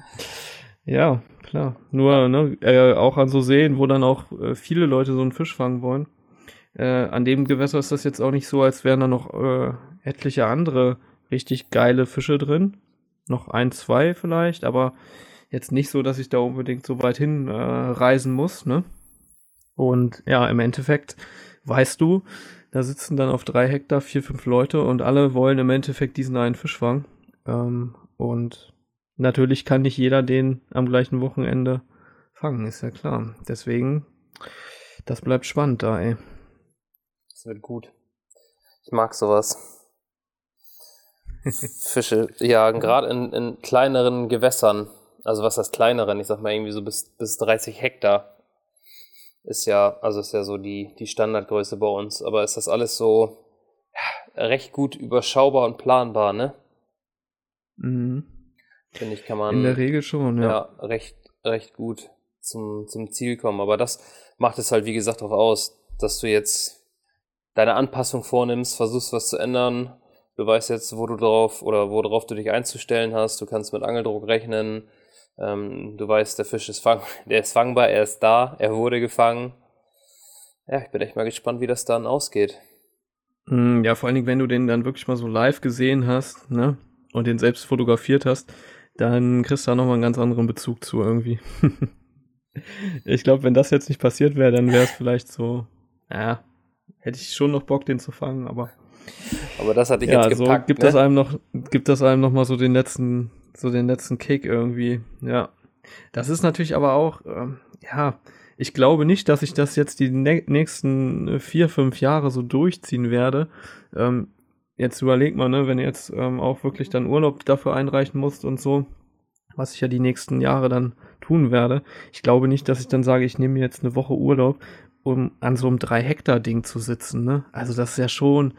Speaker 2: ja, klar. Nur ne, äh, auch an so Seen, wo dann auch äh, viele Leute so einen Fisch fangen wollen. Äh, an dem Gewässer ist das jetzt auch nicht so, als wären da noch äh, etliche andere richtig geile Fische drin noch ein, zwei vielleicht, aber jetzt nicht so, dass ich da unbedingt so weit hin äh, reisen muss, ne? Und ja, im Endeffekt weißt du, da sitzen dann auf drei Hektar vier, fünf Leute und alle wollen im Endeffekt diesen einen Fisch fangen. Ähm, und natürlich kann nicht jeder den am gleichen Wochenende fangen, ist ja klar. Deswegen, das bleibt spannend da, ey.
Speaker 1: Das wird gut. Ich mag sowas. Fische jagen, gerade in, in kleineren Gewässern. Also was heißt kleineren? Ich sag mal irgendwie so bis, bis 30 Hektar ist ja, also ist ja so die, die Standardgröße bei uns. Aber ist das alles so ja, recht gut überschaubar und planbar, ne?
Speaker 2: Mhm.
Speaker 1: Finde ich, kann man.
Speaker 2: In der Regel schon, ja.
Speaker 1: Ja, recht, recht gut zum, zum Ziel kommen. Aber das macht es halt, wie gesagt, auch aus, dass du jetzt deine Anpassung vornimmst, versuchst was zu ändern, Du weißt jetzt, wo du drauf oder worauf du dich einzustellen hast. Du kannst mit Angeldruck rechnen. Ähm, du weißt, der Fisch ist fang, der ist fangbar, er ist da, er wurde gefangen. Ja, ich bin echt mal gespannt, wie das dann ausgeht.
Speaker 2: Mm, ja, vor allen Dingen, wenn du den dann wirklich mal so live gesehen hast, ne? Und den selbst fotografiert hast, dann kriegst du da nochmal einen ganz anderen Bezug zu irgendwie. ich glaube, wenn das jetzt nicht passiert wäre, dann wäre es vielleicht so, ja, hätte ich schon noch Bock, den zu fangen, aber
Speaker 1: aber das hatte ich ja, jetzt gepackt.
Speaker 2: So gibt
Speaker 1: ne?
Speaker 2: das einem noch, gibt das einem noch mal so den letzten, so den letzten Kick irgendwie. Ja, das ist natürlich aber auch, ähm, ja, ich glaube nicht, dass ich das jetzt die nächsten vier, fünf Jahre so durchziehen werde. Ähm, jetzt überleg mal, ne, wenn du jetzt ähm, auch wirklich dann Urlaub dafür einreichen musst und so, was ich ja die nächsten Jahre dann tun werde. Ich glaube nicht, dass ich dann sage, ich nehme mir jetzt eine Woche Urlaub, um an so einem drei Hektar Ding zu sitzen. Ne? Also das ist ja schon,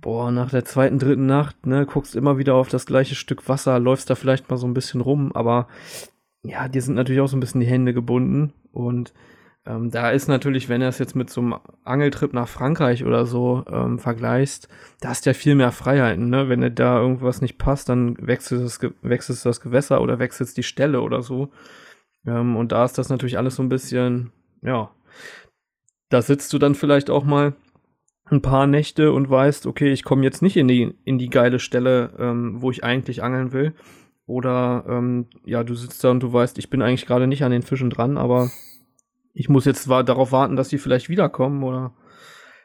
Speaker 2: boah, nach der zweiten, dritten Nacht, ne, guckst immer wieder auf das gleiche Stück Wasser, läufst da vielleicht mal so ein bisschen rum, aber ja, dir sind natürlich auch so ein bisschen die Hände gebunden und ähm, da ist natürlich, wenn du es jetzt mit so einem Angeltrip nach Frankreich oder so ähm, vergleichst, da hast du ja viel mehr Freiheiten, ne? Wenn dir da irgendwas nicht passt, dann wechselst du das, wechselst das Gewässer oder wechselst die Stelle oder so. Ähm, und da ist das natürlich alles so ein bisschen, ja, da sitzt du dann vielleicht auch mal ein paar Nächte und weißt, okay, ich komme jetzt nicht in die, in die geile Stelle, ähm, wo ich eigentlich angeln will. Oder ähm, ja, du sitzt da und du weißt, ich bin eigentlich gerade nicht an den Fischen dran, aber ich muss jetzt darauf warten, dass die vielleicht wiederkommen oder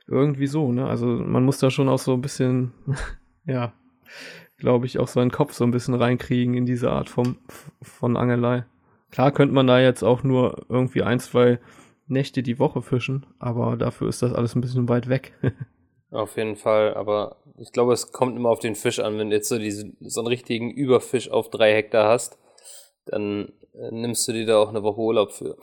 Speaker 2: irgendwie so, ne? Also man muss da schon auch so ein bisschen, ja, glaube ich, auch seinen Kopf so ein bisschen reinkriegen in diese Art vom, von Angelei. Klar könnte man da jetzt auch nur irgendwie ein, zwei Nächte die Woche fischen, aber dafür ist das alles ein bisschen weit weg.
Speaker 1: auf jeden Fall, aber ich glaube, es kommt immer auf den Fisch an. Wenn du jetzt so, diesen, so einen richtigen Überfisch auf drei Hektar hast, dann äh, nimmst du dir da auch eine Woche Urlaub für.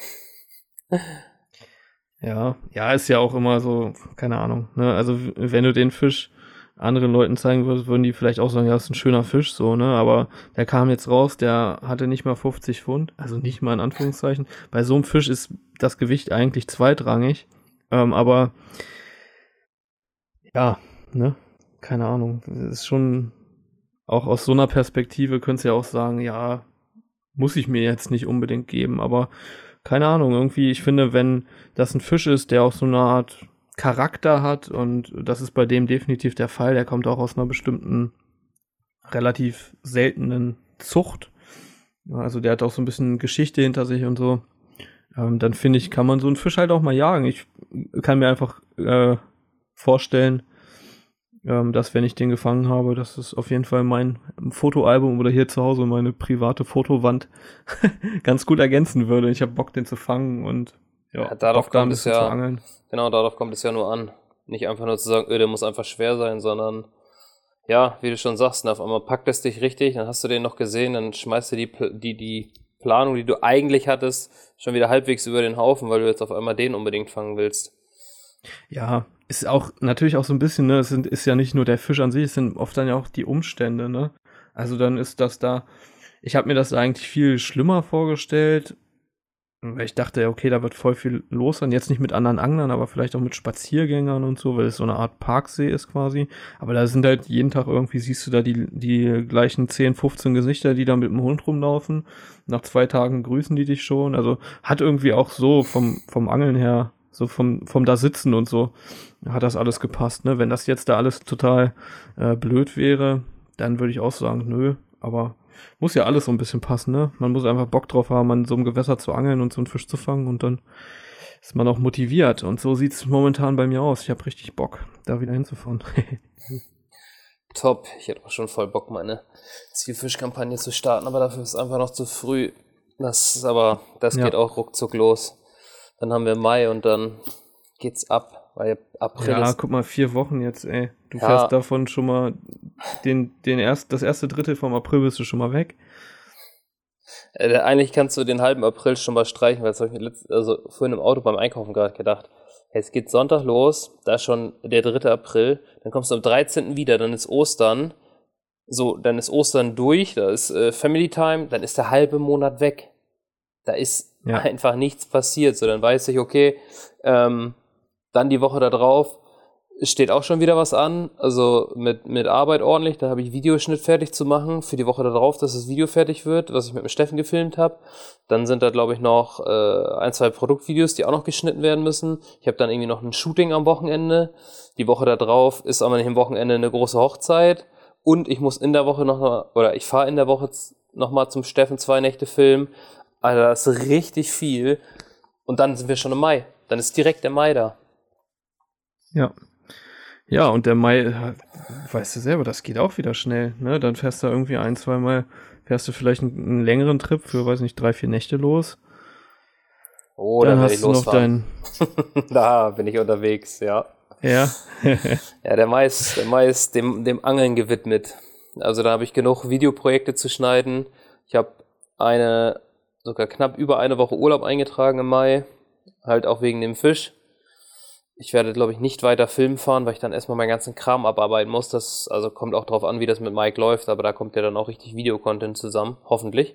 Speaker 2: Ja, ja, ist ja auch immer so, keine Ahnung. Ne? Also wenn du den Fisch anderen Leuten zeigen würdest, würden die vielleicht auch sagen, ja, ist ein schöner Fisch, so, ne? Aber der kam jetzt raus, der hatte nicht mal 50 Pfund, also nicht mal in Anführungszeichen. Bei so einem Fisch ist das Gewicht eigentlich zweitrangig. Ähm, aber ja, ne? Keine Ahnung. Das ist schon auch aus so einer Perspektive könntest du ja auch sagen, ja, muss ich mir jetzt nicht unbedingt geben, aber keine Ahnung, irgendwie, ich finde, wenn das ein Fisch ist, der auch so eine Art Charakter hat und das ist bei dem definitiv der Fall, der kommt auch aus einer bestimmten relativ seltenen Zucht. Also der hat auch so ein bisschen Geschichte hinter sich und so. Ähm, dann finde ich, kann man so einen Fisch halt auch mal jagen. Ich kann mir einfach äh, vorstellen, ähm, dass wenn ich den gefangen habe, dass es auf jeden Fall mein Fotoalbum oder hier zu Hause meine private Fotowand ganz gut ergänzen würde. Ich habe Bock, den zu fangen und ja,
Speaker 1: ja darauf Bock, kommt es ja. Genau, darauf kommt es ja nur an. Nicht einfach nur zu sagen, öh, der muss einfach schwer sein, sondern ja, wie du schon sagst, auf einmal packt es dich richtig, dann hast du den noch gesehen, dann schmeißt du die, die, die Planung, die du eigentlich hattest, schon wieder halbwegs über den Haufen, weil du jetzt auf einmal den unbedingt fangen willst.
Speaker 2: Ja, ist auch natürlich auch so ein bisschen, ne, es sind, ist ja nicht nur der Fisch an sich, es sind oft dann ja auch die Umstände, ne? Also dann ist das da, ich habe mir das eigentlich viel schlimmer vorgestellt, weil ich dachte, okay, da wird voll viel los sein, jetzt nicht mit anderen Anglern, aber vielleicht auch mit Spaziergängern und so, weil es so eine Art Parksee ist quasi. Aber da sind halt jeden Tag irgendwie, siehst du da die, die gleichen 10, 15 Gesichter, die da mit dem Hund rumlaufen. Nach zwei Tagen grüßen die dich schon. Also hat irgendwie auch so vom, vom Angeln her so vom, vom da sitzen und so hat das alles gepasst. Ne? Wenn das jetzt da alles total äh, blöd wäre, dann würde ich auch sagen, nö. Aber muss ja alles so ein bisschen passen, ne? Man muss einfach Bock drauf haben, an so einem Gewässer zu angeln und so einen Fisch zu fangen und dann ist man auch motiviert. Und so sieht es momentan bei mir aus. Ich habe richtig Bock, da wieder hinzufahren.
Speaker 1: Top. Ich hätte auch schon voll Bock, meine Zielfischkampagne zu starten, aber dafür ist es einfach noch zu früh. Das ist aber, das ja. geht auch ruckzuck los. Dann haben wir Mai und dann geht's ab, weil April
Speaker 2: Ja, guck mal, vier Wochen jetzt, ey. Du ja. fährst davon schon mal den, den erst, das erste Drittel vom April bist du schon mal weg.
Speaker 1: Äh, eigentlich kannst du den halben April schon mal streichen, weil das habe ich mir also vorhin im Auto beim Einkaufen gerade gedacht. Es geht Sonntag los, da ist schon der 3. April, dann kommst du am 13. wieder, dann ist Ostern. So, dann ist Ostern durch, da ist äh, Family Time, dann ist der halbe Monat weg. Da ist ja. einfach nichts passiert. So, dann weiß ich, okay, ähm, dann die Woche da drauf steht auch schon wieder was an. Also mit, mit Arbeit ordentlich. Da habe ich Videoschnitt fertig zu machen für die Woche da drauf, dass das Video fertig wird, was ich mit dem Steffen gefilmt habe. Dann sind da, glaube ich, noch äh, ein, zwei Produktvideos, die auch noch geschnitten werden müssen. Ich habe dann irgendwie noch ein Shooting am Wochenende. Die Woche da drauf ist aber nicht am Wochenende eine große Hochzeit. Und ich muss in der Woche noch oder ich fahre in der Woche noch mal zum Steffen zwei Nächte filmen. Alter, das ist richtig viel. Und dann sind wir schon im Mai. Dann ist direkt der Mai da.
Speaker 2: Ja. Ja, und der Mai, weißt du selber, das geht auch wieder schnell. Ne? Dann fährst du irgendwie ein, zwei Mal, fährst du vielleicht einen, einen längeren Trip für, weiß nicht, drei, vier Nächte los.
Speaker 1: Oh, dann, dann hast du noch dein. da bin ich unterwegs, ja.
Speaker 2: Ja.
Speaker 1: ja, der Mai ist, der Mai ist dem, dem Angeln gewidmet. Also da habe ich genug Videoprojekte zu schneiden. Ich habe eine sogar knapp über eine Woche Urlaub eingetragen im Mai. Halt auch wegen dem Fisch. Ich werde, glaube ich, nicht weiter Film fahren, weil ich dann erstmal meinen ganzen Kram abarbeiten muss. Das also kommt auch drauf an, wie das mit Mike läuft, aber da kommt ja dann auch richtig Videocontent zusammen, hoffentlich.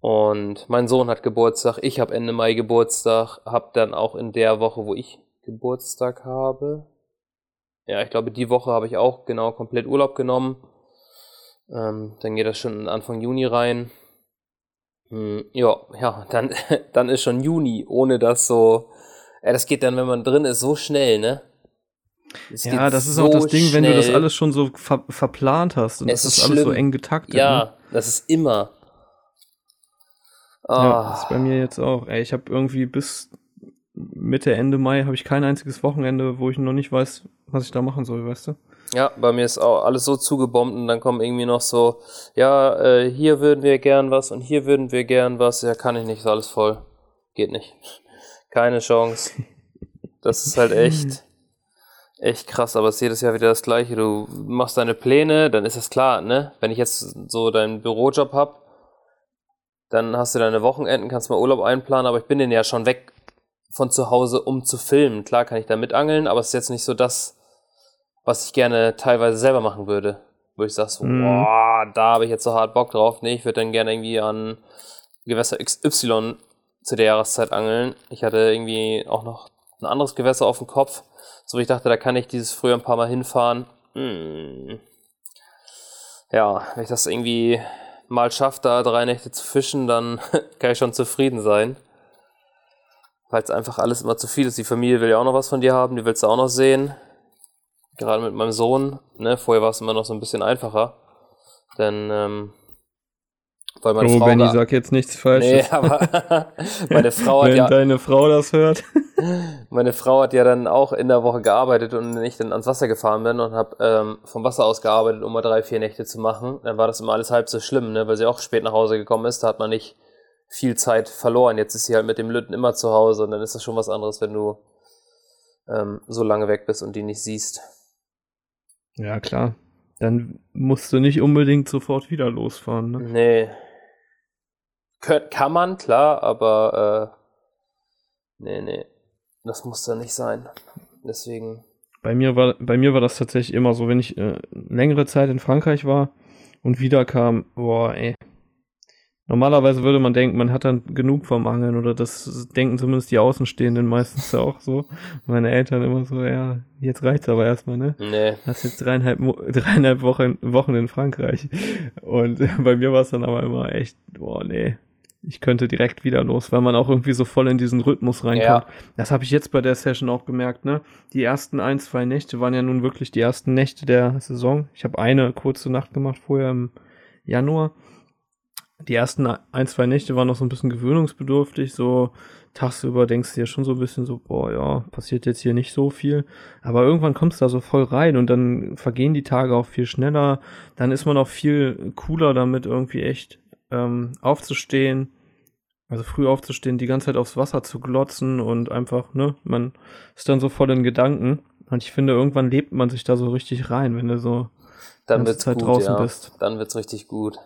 Speaker 1: Und mein Sohn hat Geburtstag, ich habe Ende Mai Geburtstag, habe dann auch in der Woche, wo ich Geburtstag habe, ja, ich glaube, die Woche habe ich auch genau komplett Urlaub genommen. Ähm, dann geht das schon Anfang Juni rein. Hm, ja, ja, dann, dann ist schon Juni, ohne dass so. Ja, das geht dann, wenn man drin ist, so schnell, ne?
Speaker 2: Es ja, das ist so auch das Ding, schnell. wenn du das alles schon so ver verplant hast und es das ist, ist alles so eng getaktet.
Speaker 1: Ja, ne? das ist immer.
Speaker 2: Oh. Ja, das ist bei mir jetzt auch. Ey, ich habe irgendwie bis Mitte, Ende Mai habe ich kein einziges Wochenende, wo ich noch nicht weiß, was ich da machen soll, weißt du?
Speaker 1: Ja, bei mir ist auch alles so zugebombt und dann kommen irgendwie noch so, ja, äh, hier würden wir gern was und hier würden wir gern was. Ja, kann ich nicht, ist alles voll. Geht nicht. Keine Chance. Das ist halt echt, echt krass, aber es ist jedes Jahr wieder das Gleiche. Du machst deine Pläne, dann ist es klar, ne? Wenn ich jetzt so deinen Bürojob hab, dann hast du deine Wochenenden, kannst mal Urlaub einplanen, aber ich bin den ja schon weg von zu Hause, um zu filmen. Klar kann ich da mitangeln, aber es ist jetzt nicht so das, was ich gerne teilweise selber machen würde. Wo ich sage so, mm. boah, da habe ich jetzt so hart Bock drauf. Nee, ich würde dann gerne irgendwie an Gewässer XY zu der Jahreszeit angeln. Ich hatte irgendwie auch noch ein anderes Gewässer auf dem Kopf, so ich dachte, da kann ich dieses früher ein paar Mal hinfahren. Hm. Ja, wenn ich das irgendwie mal schaffe, da drei Nächte zu fischen, dann kann ich schon zufrieden sein. Weil es einfach alles immer zu viel ist. Die Familie will ja auch noch was von dir haben, die willst du auch noch sehen. Gerade mit meinem Sohn, ne? Vorher war es immer noch so ein bisschen einfacher. Denn ähm,
Speaker 2: weil meine oh, Frau Benny, sag jetzt nichts Falsches. Nee,
Speaker 1: aber meine Frau hat
Speaker 2: Wenn
Speaker 1: ja.
Speaker 2: deine Frau das hört.
Speaker 1: meine Frau hat ja dann auch in der Woche gearbeitet und ich dann ans Wasser gefahren bin und habe ähm, vom Wasser aus gearbeitet, um mal drei, vier Nächte zu machen. Dann war das immer alles halb so schlimm, ne? weil sie auch spät nach Hause gekommen ist. Da hat man nicht viel Zeit verloren. Jetzt ist sie halt mit dem Lütten immer zu Hause und dann ist das schon was anderes, wenn du ähm, so lange weg bist und die nicht siehst.
Speaker 2: Ja, klar. Dann musst du nicht unbedingt sofort wieder losfahren. Ne?
Speaker 1: Nee. Kön kann man, klar, aber äh, nee, nee. Das muss da nicht sein. Deswegen.
Speaker 2: Bei mir war, bei mir war das tatsächlich immer so, wenn ich äh, längere Zeit in Frankreich war und wieder kam, boah, ey, Normalerweise würde man denken, man hat dann genug vom Angeln oder das denken zumindest die Außenstehenden meistens auch so. Meine Eltern immer so, ja, jetzt reicht's aber erstmal, ne?
Speaker 1: Nee.
Speaker 2: Hast jetzt dreieinhalb, dreieinhalb Wochen, Wochen in Frankreich. Und bei mir war es dann aber immer echt, boah, nee, ich könnte direkt wieder los, weil man auch irgendwie so voll in diesen Rhythmus reinkommt. Ja. Das habe ich jetzt bei der Session auch gemerkt, ne? Die ersten ein, zwei Nächte waren ja nun wirklich die ersten Nächte der Saison. Ich habe eine kurze Nacht gemacht vorher im Januar die ersten ein, zwei Nächte waren noch so ein bisschen gewöhnungsbedürftig, so tagsüber denkst du ja schon so ein bisschen so, boah, ja, passiert jetzt hier nicht so viel. Aber irgendwann kommst du da so voll rein und dann vergehen die Tage auch viel schneller. Dann ist man auch viel cooler damit, irgendwie echt ähm, aufzustehen. Also früh aufzustehen, die ganze Zeit aufs Wasser zu glotzen und einfach, ne, man ist dann so voll in Gedanken. Und ich finde, irgendwann lebt man sich da so richtig rein, wenn du so
Speaker 1: dann wird's Zeit gut, draußen ja. bist. Dann wird's richtig gut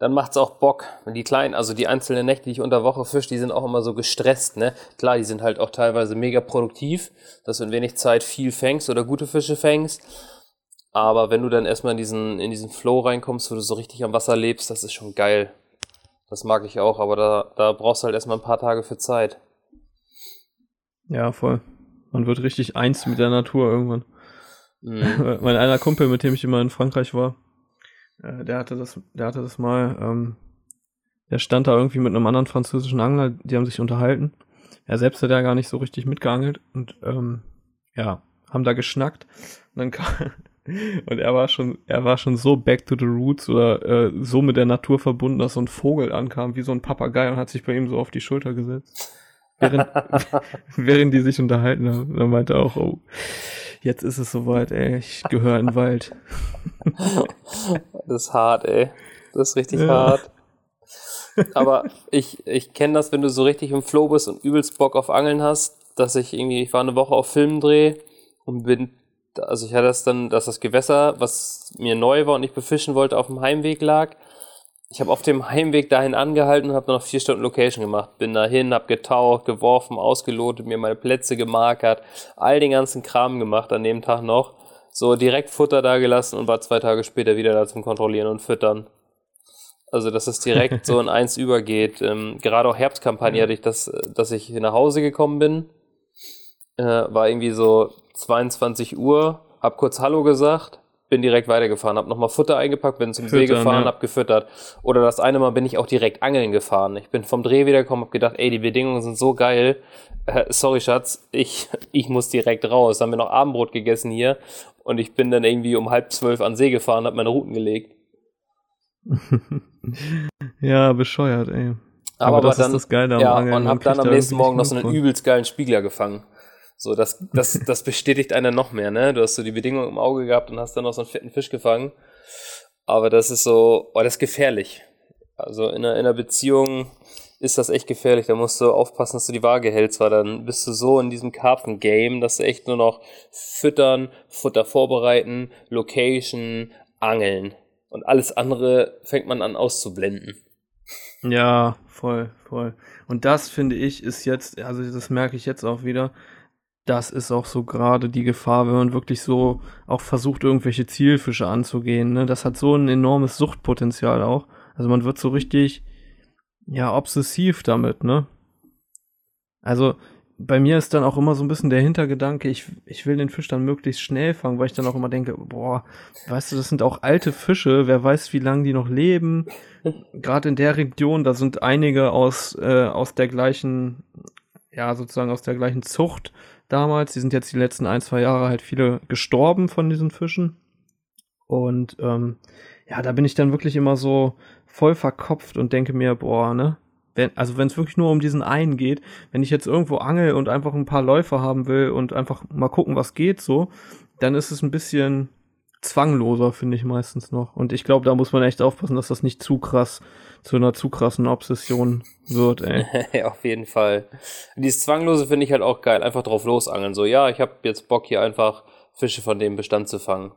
Speaker 1: dann macht's auch Bock. Und die kleinen, also die einzelnen Nächte, die ich unter Woche fisch, die sind auch immer so gestresst, ne? Klar, die sind halt auch teilweise mega produktiv, dass du in wenig Zeit viel fängst oder gute Fische fängst. Aber wenn du dann erstmal in diesen, in diesen Flow reinkommst, wo du so richtig am Wasser lebst, das ist schon geil. Das mag ich auch, aber da, da brauchst du halt erstmal ein paar Tage für Zeit.
Speaker 2: Ja, voll. Man wird richtig eins mit der Natur irgendwann. Mhm. mein einer Kumpel, mit dem ich immer in Frankreich war, äh, der hatte das, der hatte das mal, ähm, der stand da irgendwie mit einem anderen französischen Angler, die haben sich unterhalten. Er selbst hat ja gar nicht so richtig mitgeangelt und ähm, ja, haben da geschnackt. Und dann kam, und er war schon, er war schon so back to the roots oder äh, so mit der Natur verbunden, dass so ein Vogel ankam, wie so ein Papagei und hat sich bei ihm so auf die Schulter gesetzt. Während, während die sich unterhalten haben. Dann meinte er auch, oh, jetzt ist es soweit, ey, ich gehöre in den Wald.
Speaker 1: das ist hart, ey. Das ist richtig ja. hart. Aber ich, ich kenne das, wenn du so richtig im Flow bist und übelst Bock auf Angeln hast, dass ich irgendwie, ich war eine Woche auf Filmdreh und bin, also ich hatte das dann, dass das Gewässer, was mir neu war und ich befischen wollte, auf dem Heimweg lag ich habe auf dem Heimweg dahin angehalten und habe noch vier Stunden Location gemacht. Bin dahin, habe getaucht, geworfen, ausgelotet, mir meine Plätze gemarkert, all den ganzen Kram gemacht an dem Tag noch. So direkt Futter da gelassen und war zwei Tage später wieder da zum Kontrollieren und Füttern. Also, dass es direkt so in eins übergeht. Ähm, gerade auch Herbstkampagne hatte ich das, dass ich nach Hause gekommen bin. Äh, war irgendwie so 22 Uhr, hab kurz Hallo gesagt, bin direkt weitergefahren, habe nochmal Futter eingepackt, bin zum Füttern, See gefahren, ja. habe gefüttert. Oder das eine Mal bin ich auch direkt angeln gefahren. Ich bin vom Dreh wiedergekommen, habe gedacht, ey, die Bedingungen sind so geil. Äh, sorry, Schatz, ich, ich muss direkt raus. Dann haben wir noch Abendbrot gegessen hier und ich bin dann irgendwie um halb zwölf an See gefahren, habe meine Routen gelegt.
Speaker 2: ja, bescheuert, ey.
Speaker 1: Aber,
Speaker 2: Aber das
Speaker 1: dann,
Speaker 2: ist das Geile am
Speaker 1: ja,
Speaker 2: Angeln.
Speaker 1: und hab dann am nächsten Morgen noch so einen übelst geilen Spiegler gefangen. So, das, das, das bestätigt einer noch mehr, ne? Du hast so die Bedingungen im Auge gehabt und hast dann noch so einen fetten Fisch gefangen. Aber das ist so, oh, das ist gefährlich. Also in einer, in einer Beziehung ist das echt gefährlich. Da musst du aufpassen, dass du die Waage hältst, weil dann bist du so in diesem Karpfen-Game, dass du echt nur noch füttern, Futter vorbereiten, Location, angeln. Und alles andere fängt man an auszublenden.
Speaker 2: Ja, voll, voll. Und das finde ich ist jetzt, also das merke ich jetzt auch wieder, das ist auch so gerade die Gefahr, wenn man wirklich so auch versucht, irgendwelche Zielfische anzugehen. Ne? Das hat so ein enormes Suchtpotenzial auch. Also man wird so richtig, ja, obsessiv damit, ne? Also bei mir ist dann auch immer so ein bisschen der Hintergedanke, ich, ich will den Fisch dann möglichst schnell fangen, weil ich dann auch immer denke, boah, weißt du, das sind auch alte Fische, wer weiß, wie lange die noch leben. Gerade in der Region, da sind einige aus, äh, aus der gleichen, ja, sozusagen aus der gleichen Zucht damals. Die sind jetzt die letzten ein, zwei Jahre halt viele gestorben von diesen Fischen. Und ähm, ja, da bin ich dann wirklich immer so voll verkopft und denke mir, boah, ne? Wenn, also wenn es wirklich nur um diesen einen geht, wenn ich jetzt irgendwo angel und einfach ein paar Läufer haben will und einfach mal gucken, was geht so, dann ist es ein bisschen zwangloser, finde ich meistens noch. Und ich glaube, da muss man echt aufpassen, dass das nicht zu krass zu einer zu krassen Obsession wird, ey.
Speaker 1: Ja, auf jeden Fall. Dieses Zwanglose finde ich halt auch geil. Einfach drauf losangeln. So, ja, ich habe jetzt Bock hier einfach Fische von dem Bestand zu fangen.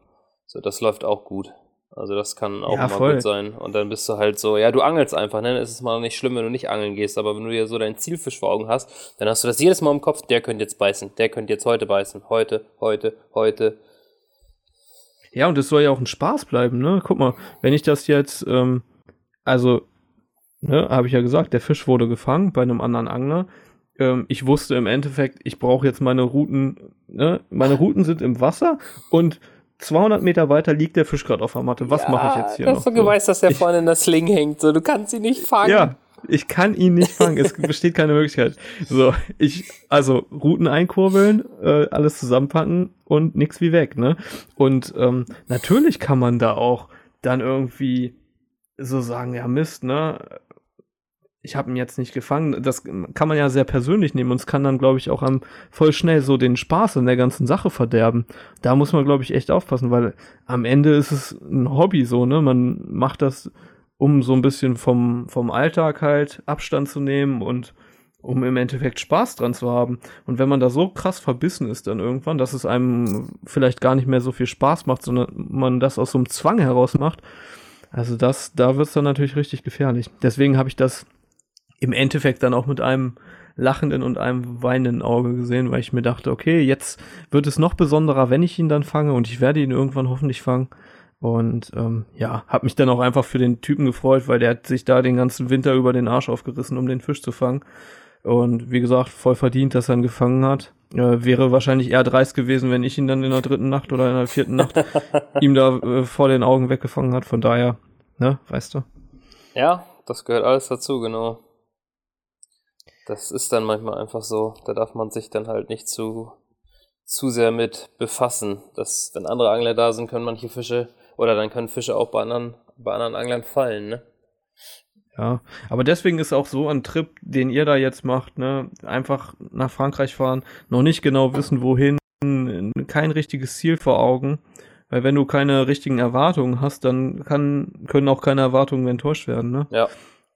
Speaker 1: So, das läuft auch gut. Also das kann auch
Speaker 2: Ja,
Speaker 1: mal
Speaker 2: voll.
Speaker 1: gut sein. Und dann bist du halt so, ja, du angelst einfach, ne? Es ist mal nicht schlimm, wenn du nicht angeln gehst, aber wenn du dir so deinen Zielfisch vor Augen hast, dann hast du das jedes Mal im Kopf, der könnte jetzt beißen, der könnte jetzt heute beißen. Heute, heute, heute.
Speaker 2: Ja, und es soll ja auch ein Spaß bleiben, ne? Guck mal, wenn ich das jetzt, ähm, also, ne, habe ich ja gesagt, der Fisch wurde gefangen bei einem anderen Angler. Ähm, ich wusste im Endeffekt, ich brauche jetzt meine Routen, ne? Meine Routen sind im Wasser und 200 Meter weiter liegt der Fisch gerade auf der Matte. Was mache ich jetzt hier
Speaker 1: das
Speaker 2: noch?
Speaker 1: ist so geweißt, dass der
Speaker 2: Ich-
Speaker 1: vorne in der Sling hängt. So, du kannst ihn nicht fangen.
Speaker 2: Ja, ich kann ihn nicht fangen. Es besteht keine Möglichkeit. So, ich, also Routen einkurbeln, äh, alles zusammenpacken und nix wie weg, ne? Und ähm, natürlich kann man da auch dann irgendwie so sagen, ja Mist, ne? Ich habe ihn jetzt nicht gefangen. Das kann man ja sehr persönlich nehmen und es kann dann, glaube ich, auch am voll schnell so den Spaß in der ganzen Sache verderben. Da muss man, glaube ich, echt aufpassen, weil am Ende ist es ein Hobby so, ne? Man macht das um so ein bisschen vom, vom Alltag halt Abstand zu nehmen und um im Endeffekt Spaß dran zu haben. Und wenn man da so krass verbissen ist dann irgendwann, dass es einem vielleicht gar nicht mehr so viel Spaß macht, sondern man das aus so einem Zwang heraus macht, also das, da wird's dann natürlich richtig gefährlich. Deswegen habe ich das im Endeffekt dann auch mit einem lachenden und einem weinenden Auge gesehen, weil ich mir dachte, okay, jetzt wird es noch besonderer, wenn ich ihn dann fange und ich werde ihn irgendwann hoffentlich fangen. Und ähm, ja, habe mich dann auch einfach für den Typen gefreut, weil der hat sich da den ganzen Winter über den Arsch aufgerissen, um den Fisch zu fangen. Und wie gesagt, voll verdient, dass er ihn gefangen hat. Äh, wäre wahrscheinlich eher dreist gewesen, wenn ich ihn dann in der dritten Nacht oder in der vierten Nacht ihm da äh, vor den Augen weggefangen hat. Von daher, ne, weißt du.
Speaker 1: Ja, das gehört alles dazu, genau. Das ist dann manchmal einfach so. Da darf man sich dann halt nicht zu, zu sehr mit befassen. Das, wenn andere Angler da sind, können manche Fische, oder dann können Fische auch bei anderen, bei anderen Anglern fallen, ne?
Speaker 2: Ja, aber deswegen ist auch so ein Trip, den ihr da jetzt macht, ne, einfach nach Frankreich fahren, noch nicht genau wissen, wohin, kein richtiges Ziel vor Augen, weil wenn du keine richtigen Erwartungen hast, dann kann, können auch keine Erwartungen enttäuscht werden, ne?
Speaker 1: Ja.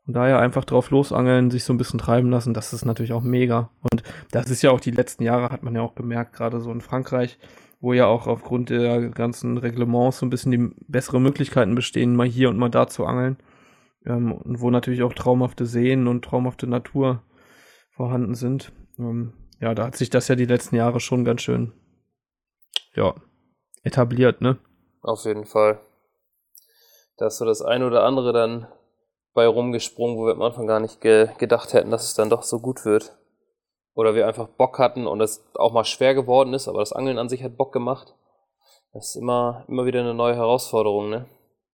Speaker 2: Und daher einfach drauf losangeln, sich so ein bisschen treiben lassen, das ist natürlich auch mega. Und das ist ja auch die letzten Jahre, hat man ja auch gemerkt, gerade so in Frankreich, wo ja auch aufgrund der ganzen Reglements so ein bisschen die bessere Möglichkeiten bestehen, mal hier und mal da zu angeln. Ähm, und wo natürlich auch traumhafte Seen und traumhafte Natur vorhanden sind. Ähm, ja, da hat sich das ja die letzten Jahre schon ganz schön, ja, etabliert, ne?
Speaker 1: Auf jeden Fall. Da ist so das eine oder andere dann bei rumgesprungen, wo wir am Anfang gar nicht ge gedacht hätten, dass es dann doch so gut wird. Oder wir einfach Bock hatten und es auch mal schwer geworden ist, aber das Angeln an sich hat Bock gemacht. Das ist immer, immer wieder eine neue Herausforderung, ne?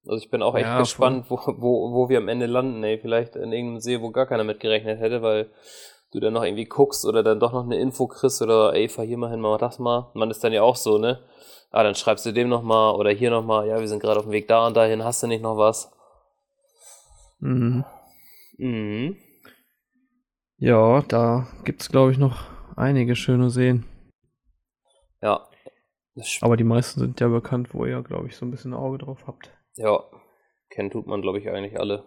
Speaker 1: Also ich bin auch echt
Speaker 2: Ja,
Speaker 1: gespannt, wo, wo, wo wir am Ende landen, ey. Vielleicht in irgendeinem See, wo gar keiner mitgerechnet hätte, weil du dann noch irgendwie guckst oder dann doch noch eine Info kriegst oder ey, fahr hier mal hin, mach das mal. Man ist dann ja auch so, ne? Ah, dann schreibst du dem nochmal oder hier nochmal, ja, wir sind gerade auf dem Weg da und dahin, hast du nicht noch was?
Speaker 2: Mhm.
Speaker 1: Mhm.
Speaker 2: Ja, da gibt es, glaube ich, noch einige schöne Seen.
Speaker 1: Ja.
Speaker 2: Aber die meisten sind ja bekannt, wo ihr, glaube ich, so ein bisschen Auge drauf habt.
Speaker 1: Ja, kennen tut man, glaube ich, eigentlich alle.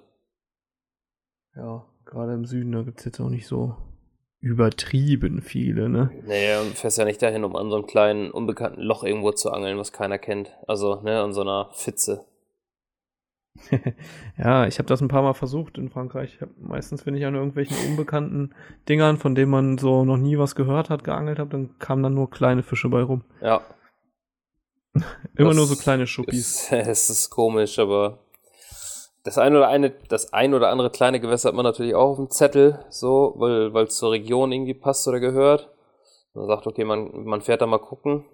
Speaker 2: Ja, gerade im Süden, da gibt es jetzt auch nicht so übertrieben viele, ne?
Speaker 1: Naja, du fährst ja nicht dahin, um an so einem kleinen, unbekannten Loch irgendwo zu angeln, was keiner kennt. Also, ne, an so einer Pfütze.
Speaker 2: ja, ich habe das ein paar Mal versucht in Frankreich. Hab, meistens, wenn ich an irgendwelchen unbekannten Dingern, von denen man so noch nie was gehört hat, geangelt habe, dann kamen dann nur kleine Fische bei rum.
Speaker 1: Ja.
Speaker 2: Immer das nur so kleine Schuppis.
Speaker 1: Es ist komisch, aber das ein oder eine, das ein oder andere kleine Gewässer hat man natürlich auch auf dem Zettel, so, weil es zur Region irgendwie passt oder gehört. Man sagt, okay, man, man fährt da mal gucken.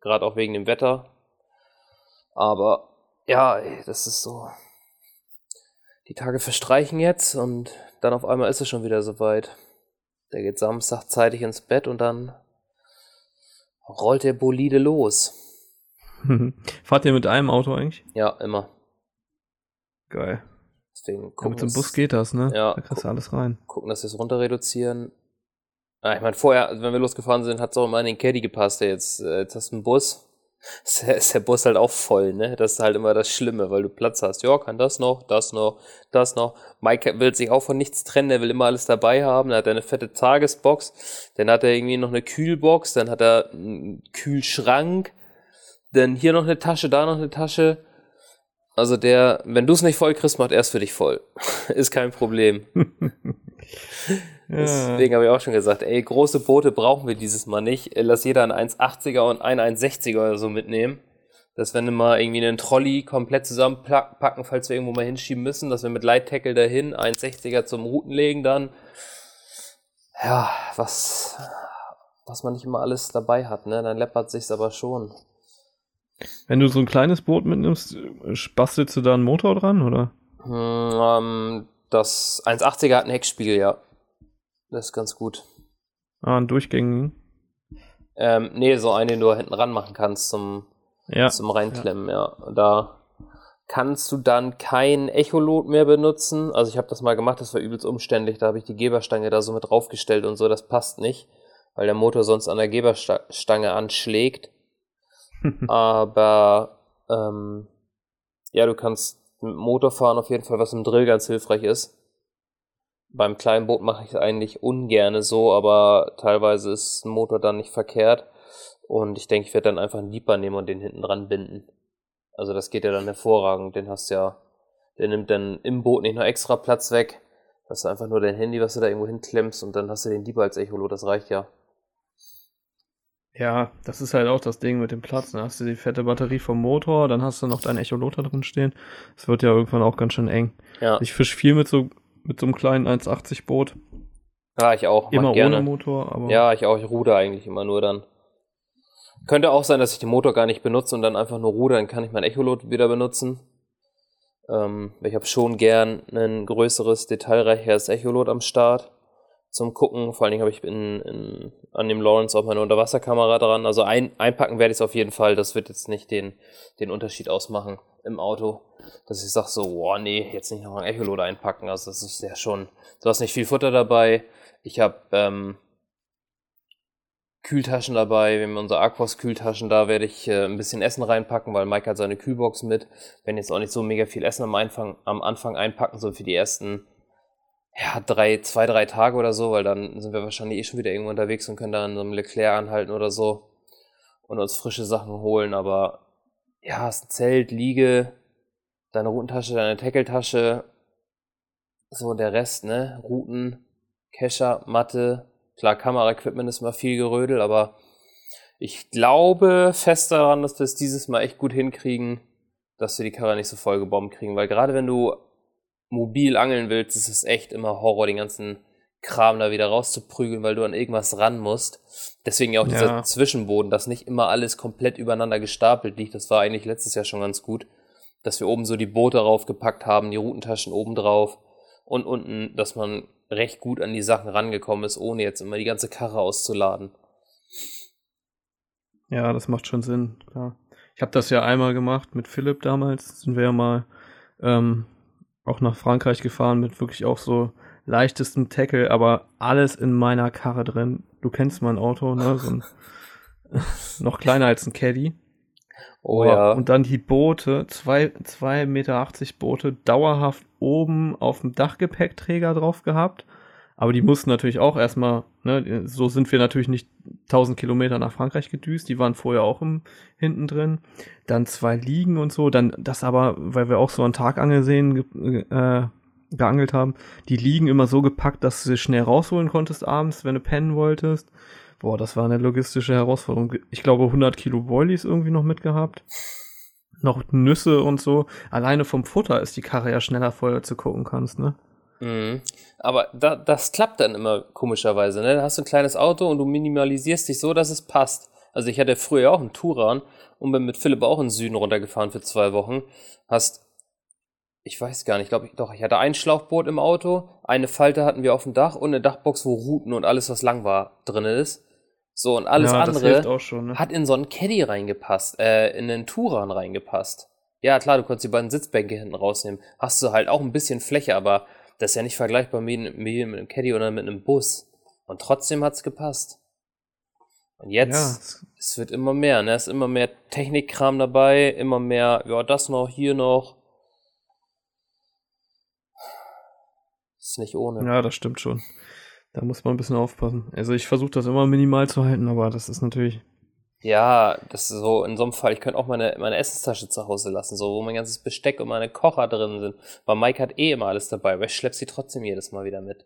Speaker 1: Gerade auch wegen dem Wetter. Aber ja, das ist so. Die Tage verstreichen jetzt und dann auf einmal ist es schon wieder soweit. Der geht Samstag zeitig ins Bett und dann rollt der Bolide los.
Speaker 2: Fahrt ihr mit einem Auto eigentlich?
Speaker 1: Ja, immer.
Speaker 2: Geil.
Speaker 1: Deswegen
Speaker 2: gucken, ja, mit dem Bus geht das, ne?
Speaker 1: Ja.
Speaker 2: Da kannst du alles rein.
Speaker 1: Gucken, dass wir es runter reduzieren. Ah, ich meine, vorher, wenn wir losgefahren sind, hat es auch immer in den Caddy gepasst. Jetzt, äh, jetzt hast du einen Bus ist der Bus halt auch voll, ne? Das ist halt immer das Schlimme, weil du Platz hast. Ja, kann das noch, das noch, das noch. Mike will sich auch von nichts trennen, der will immer alles dabei haben. Dann hat er eine fette Tagesbox, dann hat er irgendwie noch eine Kühlbox, dann hat er einen Kühlschrank, dann hier noch eine Tasche, da noch eine Tasche. Also der, wenn du es nicht voll kriegst, macht er es für dich voll. ist kein Problem. Deswegen habe ich auch schon gesagt, ey, große Boote brauchen wir dieses Mal nicht. Lass jeder einen 1,80er und einen 1,60er oder so mitnehmen. Dass wenn wir mal irgendwie einen Trolley komplett zusammenpacken, falls wir irgendwo mal hinschieben müssen, dass wir mit Light Tackle dahin 1,60er zum Routen legen dann. Ja, was, was man nicht immer alles dabei hat, ne? Dann läppert sich's aber schon.
Speaker 2: Wenn du so ein kleines Boot mitnimmst, bastelst du da einen Motor dran, oder?
Speaker 1: Hm, ähm, das 1,80er hat einen Heckspiegel, ja. Das ist ganz gut.
Speaker 2: Ah, einen durchgängigen?
Speaker 1: Ähm, nee, so einen, den du hinten ran machen kannst zum, ja. zum Reinklemmen, ja. ja. Da kannst du dann kein Echolot mehr benutzen. Also ich habe das mal gemacht, das war übelst umständlich. Da habe ich die Geberstange da so mit draufgestellt und so, das passt nicht, weil der Motor sonst an der Geberstange anschlägt. Aber ähm, ja, du kannst mit Motor fahren auf jeden Fall, was im Drill ganz hilfreich ist beim kleinen Boot mache ich es eigentlich ungerne so, aber teilweise ist ein Motor dann nicht verkehrt. Und ich denke, ich werde dann einfach einen Deeper nehmen und den hinten dran binden. Also das geht ja dann hervorragend. Den hast ja, der nimmt dann im Boot nicht noch extra Platz weg. Das ist einfach nur dein Handy, was du da irgendwo hinklemmst und dann hast du den Deeper als Echolot, das reicht ja.
Speaker 2: Ja, das ist halt auch das Ding mit dem Platz. Dann hast du die fette Batterie vom Motor, dann hast du noch dein Echolot da drin stehen. Es wird ja irgendwann auch ganz schön eng. Ja. Ich fisch viel mit so mit so einem kleinen 1,80 Boot.
Speaker 1: Ja, ich auch.
Speaker 2: Immer ohne Motor, aber.
Speaker 1: Ja, ich auch. Ich ruder eigentlich immer nur dann. Könnte auch sein, dass ich den Motor gar nicht benutze und dann einfach nur ruder, dann kann ich mein Echolot wieder benutzen. Ähm, ich habe schon gern ein größeres, detailreicheres Echolot am Start zum Gucken. Vor allen Dingen habe ich in, in, an dem Lawrence auch meine Unterwasserkamera dran. Also ein, einpacken werde ich es auf jeden Fall. Das wird jetzt nicht den, den Unterschied ausmachen im Auto, dass ich sage so, boah, nee, jetzt nicht noch ein Echolot einpacken. Also das ist ja schon, du hast nicht viel Futter dabei. Ich habe ähm, Kühltaschen dabei. Wir haben unsere Aquas-Kühltaschen, da werde ich äh, ein bisschen Essen reinpacken, weil Mike hat seine Kühlbox mit. Wenn jetzt auch nicht so mega viel Essen am Anfang, am Anfang einpacken, so für die ersten ja, drei, zwei, drei Tage oder so, weil dann sind wir wahrscheinlich eh schon wieder irgendwo unterwegs und können da in so einem Leclerc anhalten oder so und uns frische Sachen holen. Aber ja, hast ein Zelt, Liege, deine Routentasche, deine Tackletasche, so der Rest, ne? Routen, Kescher, Matte, klar, Kameraequipment ist mal viel Gerödel, aber ich glaube fest daran, dass wir es dieses Mal echt gut hinkriegen, dass wir die Karre nicht so voll gebombt kriegen, weil gerade wenn du mobil angeln willst, ist es echt immer Horror, den ganzen Kram da wieder rauszuprügeln, weil du an irgendwas ran musst. Deswegen ja auch dieser ja. Zwischenboden, dass nicht immer alles komplett übereinander gestapelt liegt. Das war eigentlich letztes Jahr schon ganz gut, dass wir oben so die Boote raufgepackt haben, die Routentaschen oben drauf und unten, dass man recht gut an die Sachen rangekommen ist, ohne jetzt immer die ganze Karre auszuladen.
Speaker 2: Ja, das macht schon Sinn, klar. Ich habe das ja einmal gemacht mit Philipp damals, sind wir ja mal ähm, auch nach Frankreich gefahren mit wirklich auch so leichtesten Tackle, aber alles in meiner Karre drin. Du kennst mein Auto, ne? So ein, noch kleiner als ein Caddy.
Speaker 1: Oh ja.
Speaker 2: Und dann die Boote, zwei, zwei Meter Boote, dauerhaft oben auf dem Dachgepäckträger drauf gehabt. Aber die mussten natürlich auch erstmal, ne, so sind wir natürlich nicht 1000 Kilometer nach Frankreich gedüst, die waren vorher auch im, hinten drin. Dann zwei Liegen und so, dann das aber, weil wir auch so an Tagangel sehen, äh, geangelt haben, die Liegen immer so gepackt, dass du sie schnell rausholen konntest abends, wenn du pennen wolltest. Boah, das war eine logistische Herausforderung. Ich glaube 100 Kilo Boilies irgendwie noch mitgehabt. Noch Nüsse und so. Alleine vom Futter ist die Karre ja schneller voll, als du gucken kannst, ne?
Speaker 1: Mhm. Aber da, das klappt dann immer komischerweise. Ne? Da hast du ein kleines Auto und du minimalisierst dich so, dass es passt. Also ich hatte früher auch einen Touran und bin mit Philipp auch in den Süden runtergefahren für zwei Wochen. Hast, ich weiß gar nicht, glaube ich, doch, ich hatte ein Schlauchboot im Auto, eine Falte hatten wir auf dem Dach und eine Dachbox, wo Routen und alles, was lang war, drin ist. So, und alles
Speaker 2: Ja,
Speaker 1: andere
Speaker 2: schon, ne?
Speaker 1: hat in so einen Caddy reingepasst, äh, in einen Touran reingepasst. Ja, klar, du konntest die beiden Sitzbänke hinten rausnehmen. Hast du halt auch ein bisschen Fläche, aber das ist ja nicht vergleichbar mit, mit, mit einem Caddy oder mit einem Bus. Und trotzdem hat's gepasst. Und
Speaker 2: Ja,
Speaker 1: jetzt,
Speaker 2: es-
Speaker 1: es wird immer mehr, ne? Es ist immer mehr Technikkram dabei, immer mehr, ja, das noch, hier noch. Ist nicht ohne.
Speaker 2: Ja, das stimmt schon. Da muss man ein bisschen aufpassen. Also ich versuche das immer minimal zu halten, aber das ist natürlich.
Speaker 1: Ja, das ist so, in so einem Fall, ich könnte auch meine, meine Essenstasche zu Hause lassen, so, wo mein ganzes Besteck und meine Kocher drin sind. Weil Mike hat eh immer alles dabei, aber ich schlepp sie trotzdem jedes Mal wieder mit.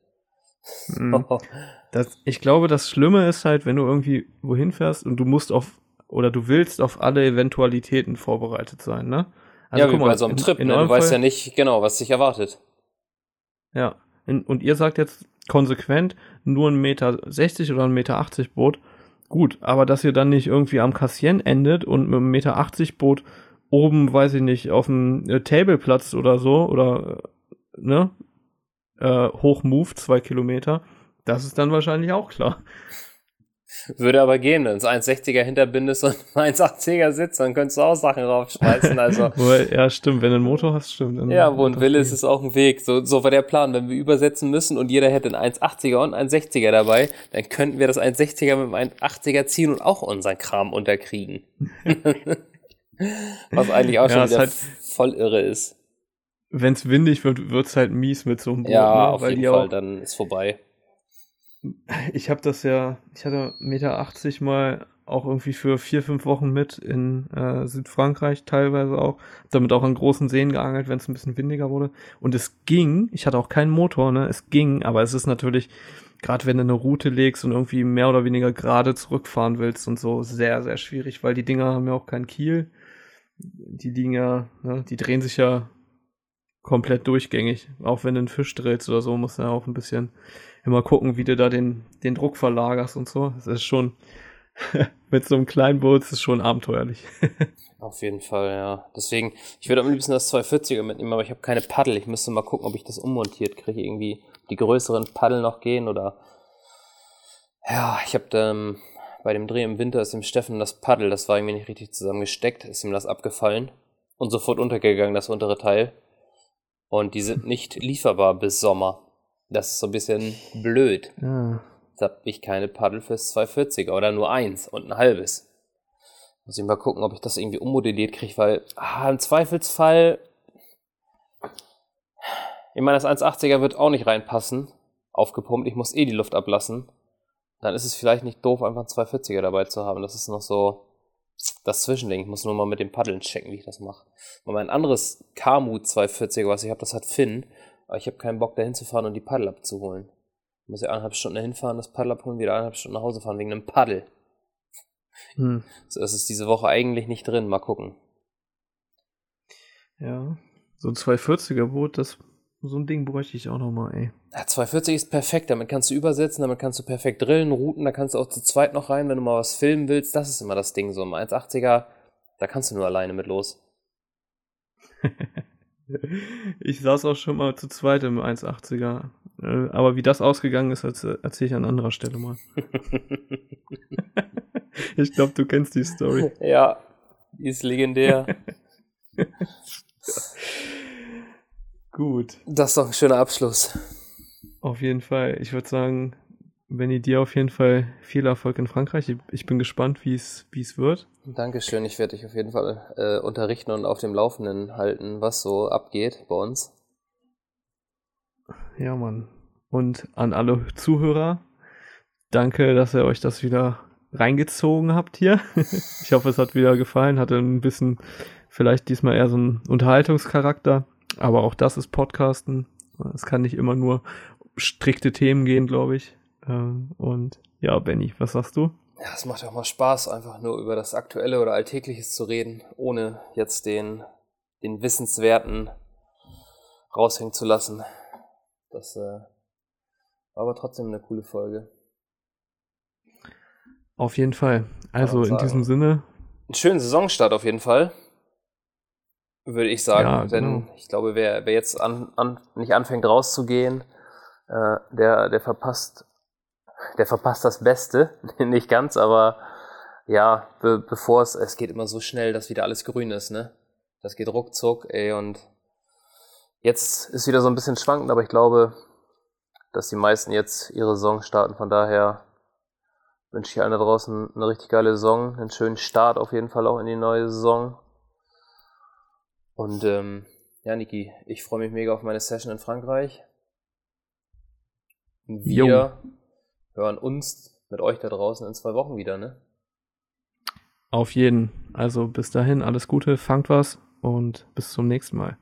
Speaker 2: Mm, das, ich glaube, das Schlimme ist halt, wenn du irgendwie wohin fährst und du musst auf oder du willst auf alle Eventualitäten vorbereitet sein, ne?
Speaker 1: ja, wie bei so einem
Speaker 2: in-
Speaker 1: Trip,
Speaker 2: in
Speaker 1: ne? Du weißt ja nicht genau, was dich erwartet.
Speaker 2: Ja. In, und ihr sagt jetzt konsequent nur ein Meter 60 oder ein Meter 80 Boot. Gut, aber dass ihr dann nicht irgendwie am Cassien endet und mit einem Meter 80 Boot oben, weiß ich nicht, auf dem äh, Tableplatz oder so oder äh, ne äh, hochmove zwei Kilometer, das ist dann wahrscheinlich auch klar.
Speaker 1: Würde aber gehen, wenn du 1,60er hinterbindest und ein 1,80er sitzt, dann könntest du auch Sachen raufschmeißen. Also,
Speaker 2: ja, stimmt, wenn du einen Motor hast, stimmt.
Speaker 1: ja, wo
Speaker 2: wird
Speaker 1: ein Wille ist, ist auch ein Weg. So, so war der Plan. Wenn wir übersetzen müssen und jeder hätte einen 1,80er und einen 1,60er dabei, dann könnten wir das 1,60er mit einem 1,80er ziehen und auch unseren Kram unterkriegen. Was eigentlich auch
Speaker 2: Ja,
Speaker 1: schon
Speaker 2: ist
Speaker 1: wieder
Speaker 2: halt-
Speaker 1: voll irre ist.
Speaker 2: Wenn es windig wird, wird's halt mies mit so einem Boot.
Speaker 1: Ja,
Speaker 2: ne?
Speaker 1: auf
Speaker 2: Weil
Speaker 1: jeden Fall, dann ist vorbei.
Speaker 2: Ich habe das ja, ich hatte Meter 80 mal auch irgendwie für vier, fünf Wochen mit in äh, Südfrankreich teilweise auch. Damit auch an großen Seen geangelt, wenn es ein bisschen windiger wurde. Und es ging, ich hatte auch keinen Motor, ne? Es ging, aber es ist natürlich, gerade wenn du eine Route legst und irgendwie mehr oder weniger gerade zurückfahren willst und so, sehr, sehr schwierig, weil die Dinger haben ja auch keinen Kiel. Die ja, ne, die drehen sich ja komplett durchgängig. Auch wenn du einen Fisch drehst oder so, musst du ja auch ein bisschen immer gucken, wie du da den, den Druck verlagerst und so. Das ist schon, mit so einem kleinen Boot ist es schon abenteuerlich.
Speaker 1: Auf jeden Fall, ja. Deswegen, ich würde am liebsten das 240er mitnehmen, aber ich habe keine Paddel. Ich müsste mal gucken, ob ich das ummontiert kriege. Irgendwie die größeren Paddel noch gehen oder. Ja, ich habe ähm, bei dem Dreh im Winter ist dem Steffen das Paddel, das war irgendwie nicht richtig zusammengesteckt, ist ihm das abgefallen und sofort untergegangen, das untere Teil. Und die sind nicht lieferbar bis Sommer. Das ist so ein bisschen blöd.
Speaker 2: Ja.
Speaker 1: Da habe ich keine Paddel fürs 240er oder nur eins und ein halbes. Muss ich mal gucken, ob ich das irgendwie ummodelliert kriege, weil ah, im Zweifelsfall. Ich meine, das 1,80er wird auch nicht reinpassen. Aufgepumpt, ich muss eh die Luft ablassen. Dann ist es vielleicht nicht doof, einfach einen 240er dabei zu haben. Das ist noch so das Zwischending. Ich muss nur mal mit den Paddeln checken, wie ich das mache. Und mein anderes Kamut 240er, was ich habe, das hat Finn. Aber ich habe keinen Bock, da hinzufahren und die Paddel abzuholen. Muss ja eineinhalb Stunden hinfahren, das Paddel abholen, wieder eineinhalb Stunden nach Hause fahren wegen einem Paddel.
Speaker 2: Hm.
Speaker 1: So ist es diese Woche eigentlich nicht drin. Mal gucken.
Speaker 2: Ja. So ein 240er Boot, das, so ein Ding bräuchte ich auch noch mal, ey.
Speaker 1: Ja, 240 ist perfekt, damit kannst du übersetzen, damit kannst du perfekt drillen, routen, da kannst du auch zu zweit noch rein, wenn du mal was filmen willst. Das ist immer das Ding so. Im 180er, da kannst du nur alleine mit los.
Speaker 2: Ich saß auch schon mal zu zweit im 1,80er. Äh, Aber wie das ausgegangen ist, erzähle ich an anderer Stelle mal. ich glaube, du kennst die Story.
Speaker 1: ja, die ist legendär.
Speaker 2: Gut.
Speaker 1: Das ist doch ein schöner Abschluss.
Speaker 2: Auf jeden Fall. Ich würde sagen, Benny, dir auf jeden Fall viel Erfolg in Frankreich. Ich bin gespannt, wie es wird.
Speaker 1: Dankeschön. Ich werde dich auf jeden Fall äh, unterrichten und auf dem Laufenden halten, was so abgeht bei uns.
Speaker 2: Ja, Mann. Und an alle Zuhörer, danke, dass ihr euch das wieder reingezogen habt hier. ich hoffe, es hat wieder gefallen. Hatte ein bisschen, vielleicht diesmal eher so einen Unterhaltungscharakter. Aber auch das ist Podcasten. Es kann nicht immer nur strikte Themen gehen, glaube ich. Ähm, und ja, Benny, was sagst du?
Speaker 1: Ja, es macht auch mal Spaß, einfach nur über das Aktuelle oder Alltägliches zu reden, ohne jetzt den, den Wissenswerten raushängen zu lassen. Das äh, war aber trotzdem eine coole Folge.
Speaker 2: Auf jeden Fall. Also in diesem Sinne.
Speaker 1: Einen schönen Saisonstart auf jeden Fall. Würde ich sagen. Ja, Denn genau. ich glaube, wer, wer jetzt an, an, nicht anfängt rauszugehen, äh, der, der verpasst, der verpasst das Beste. nicht ganz, aber ja, be bevor es, es geht immer so schnell, dass wieder alles grün ist, ne? Das geht ruckzuck, ey, und jetzt ist wieder so ein bisschen schwankend, aber ich glaube, dass die meisten jetzt ihre Saison starten. Von daher wünsche ich allen da draußen eine richtig geile Saison, einen schönen Start auf jeden Fall auch in die neue Saison. Und ähm, ja, Niki, ich freue mich mega auf meine Session in Frankreich. Wir jo. Hören uns mit euch da draußen in zwei Wochen wieder, ne?
Speaker 2: Auf jeden. Also bis dahin, alles Gute, fangt was und bis zum nächsten Mal.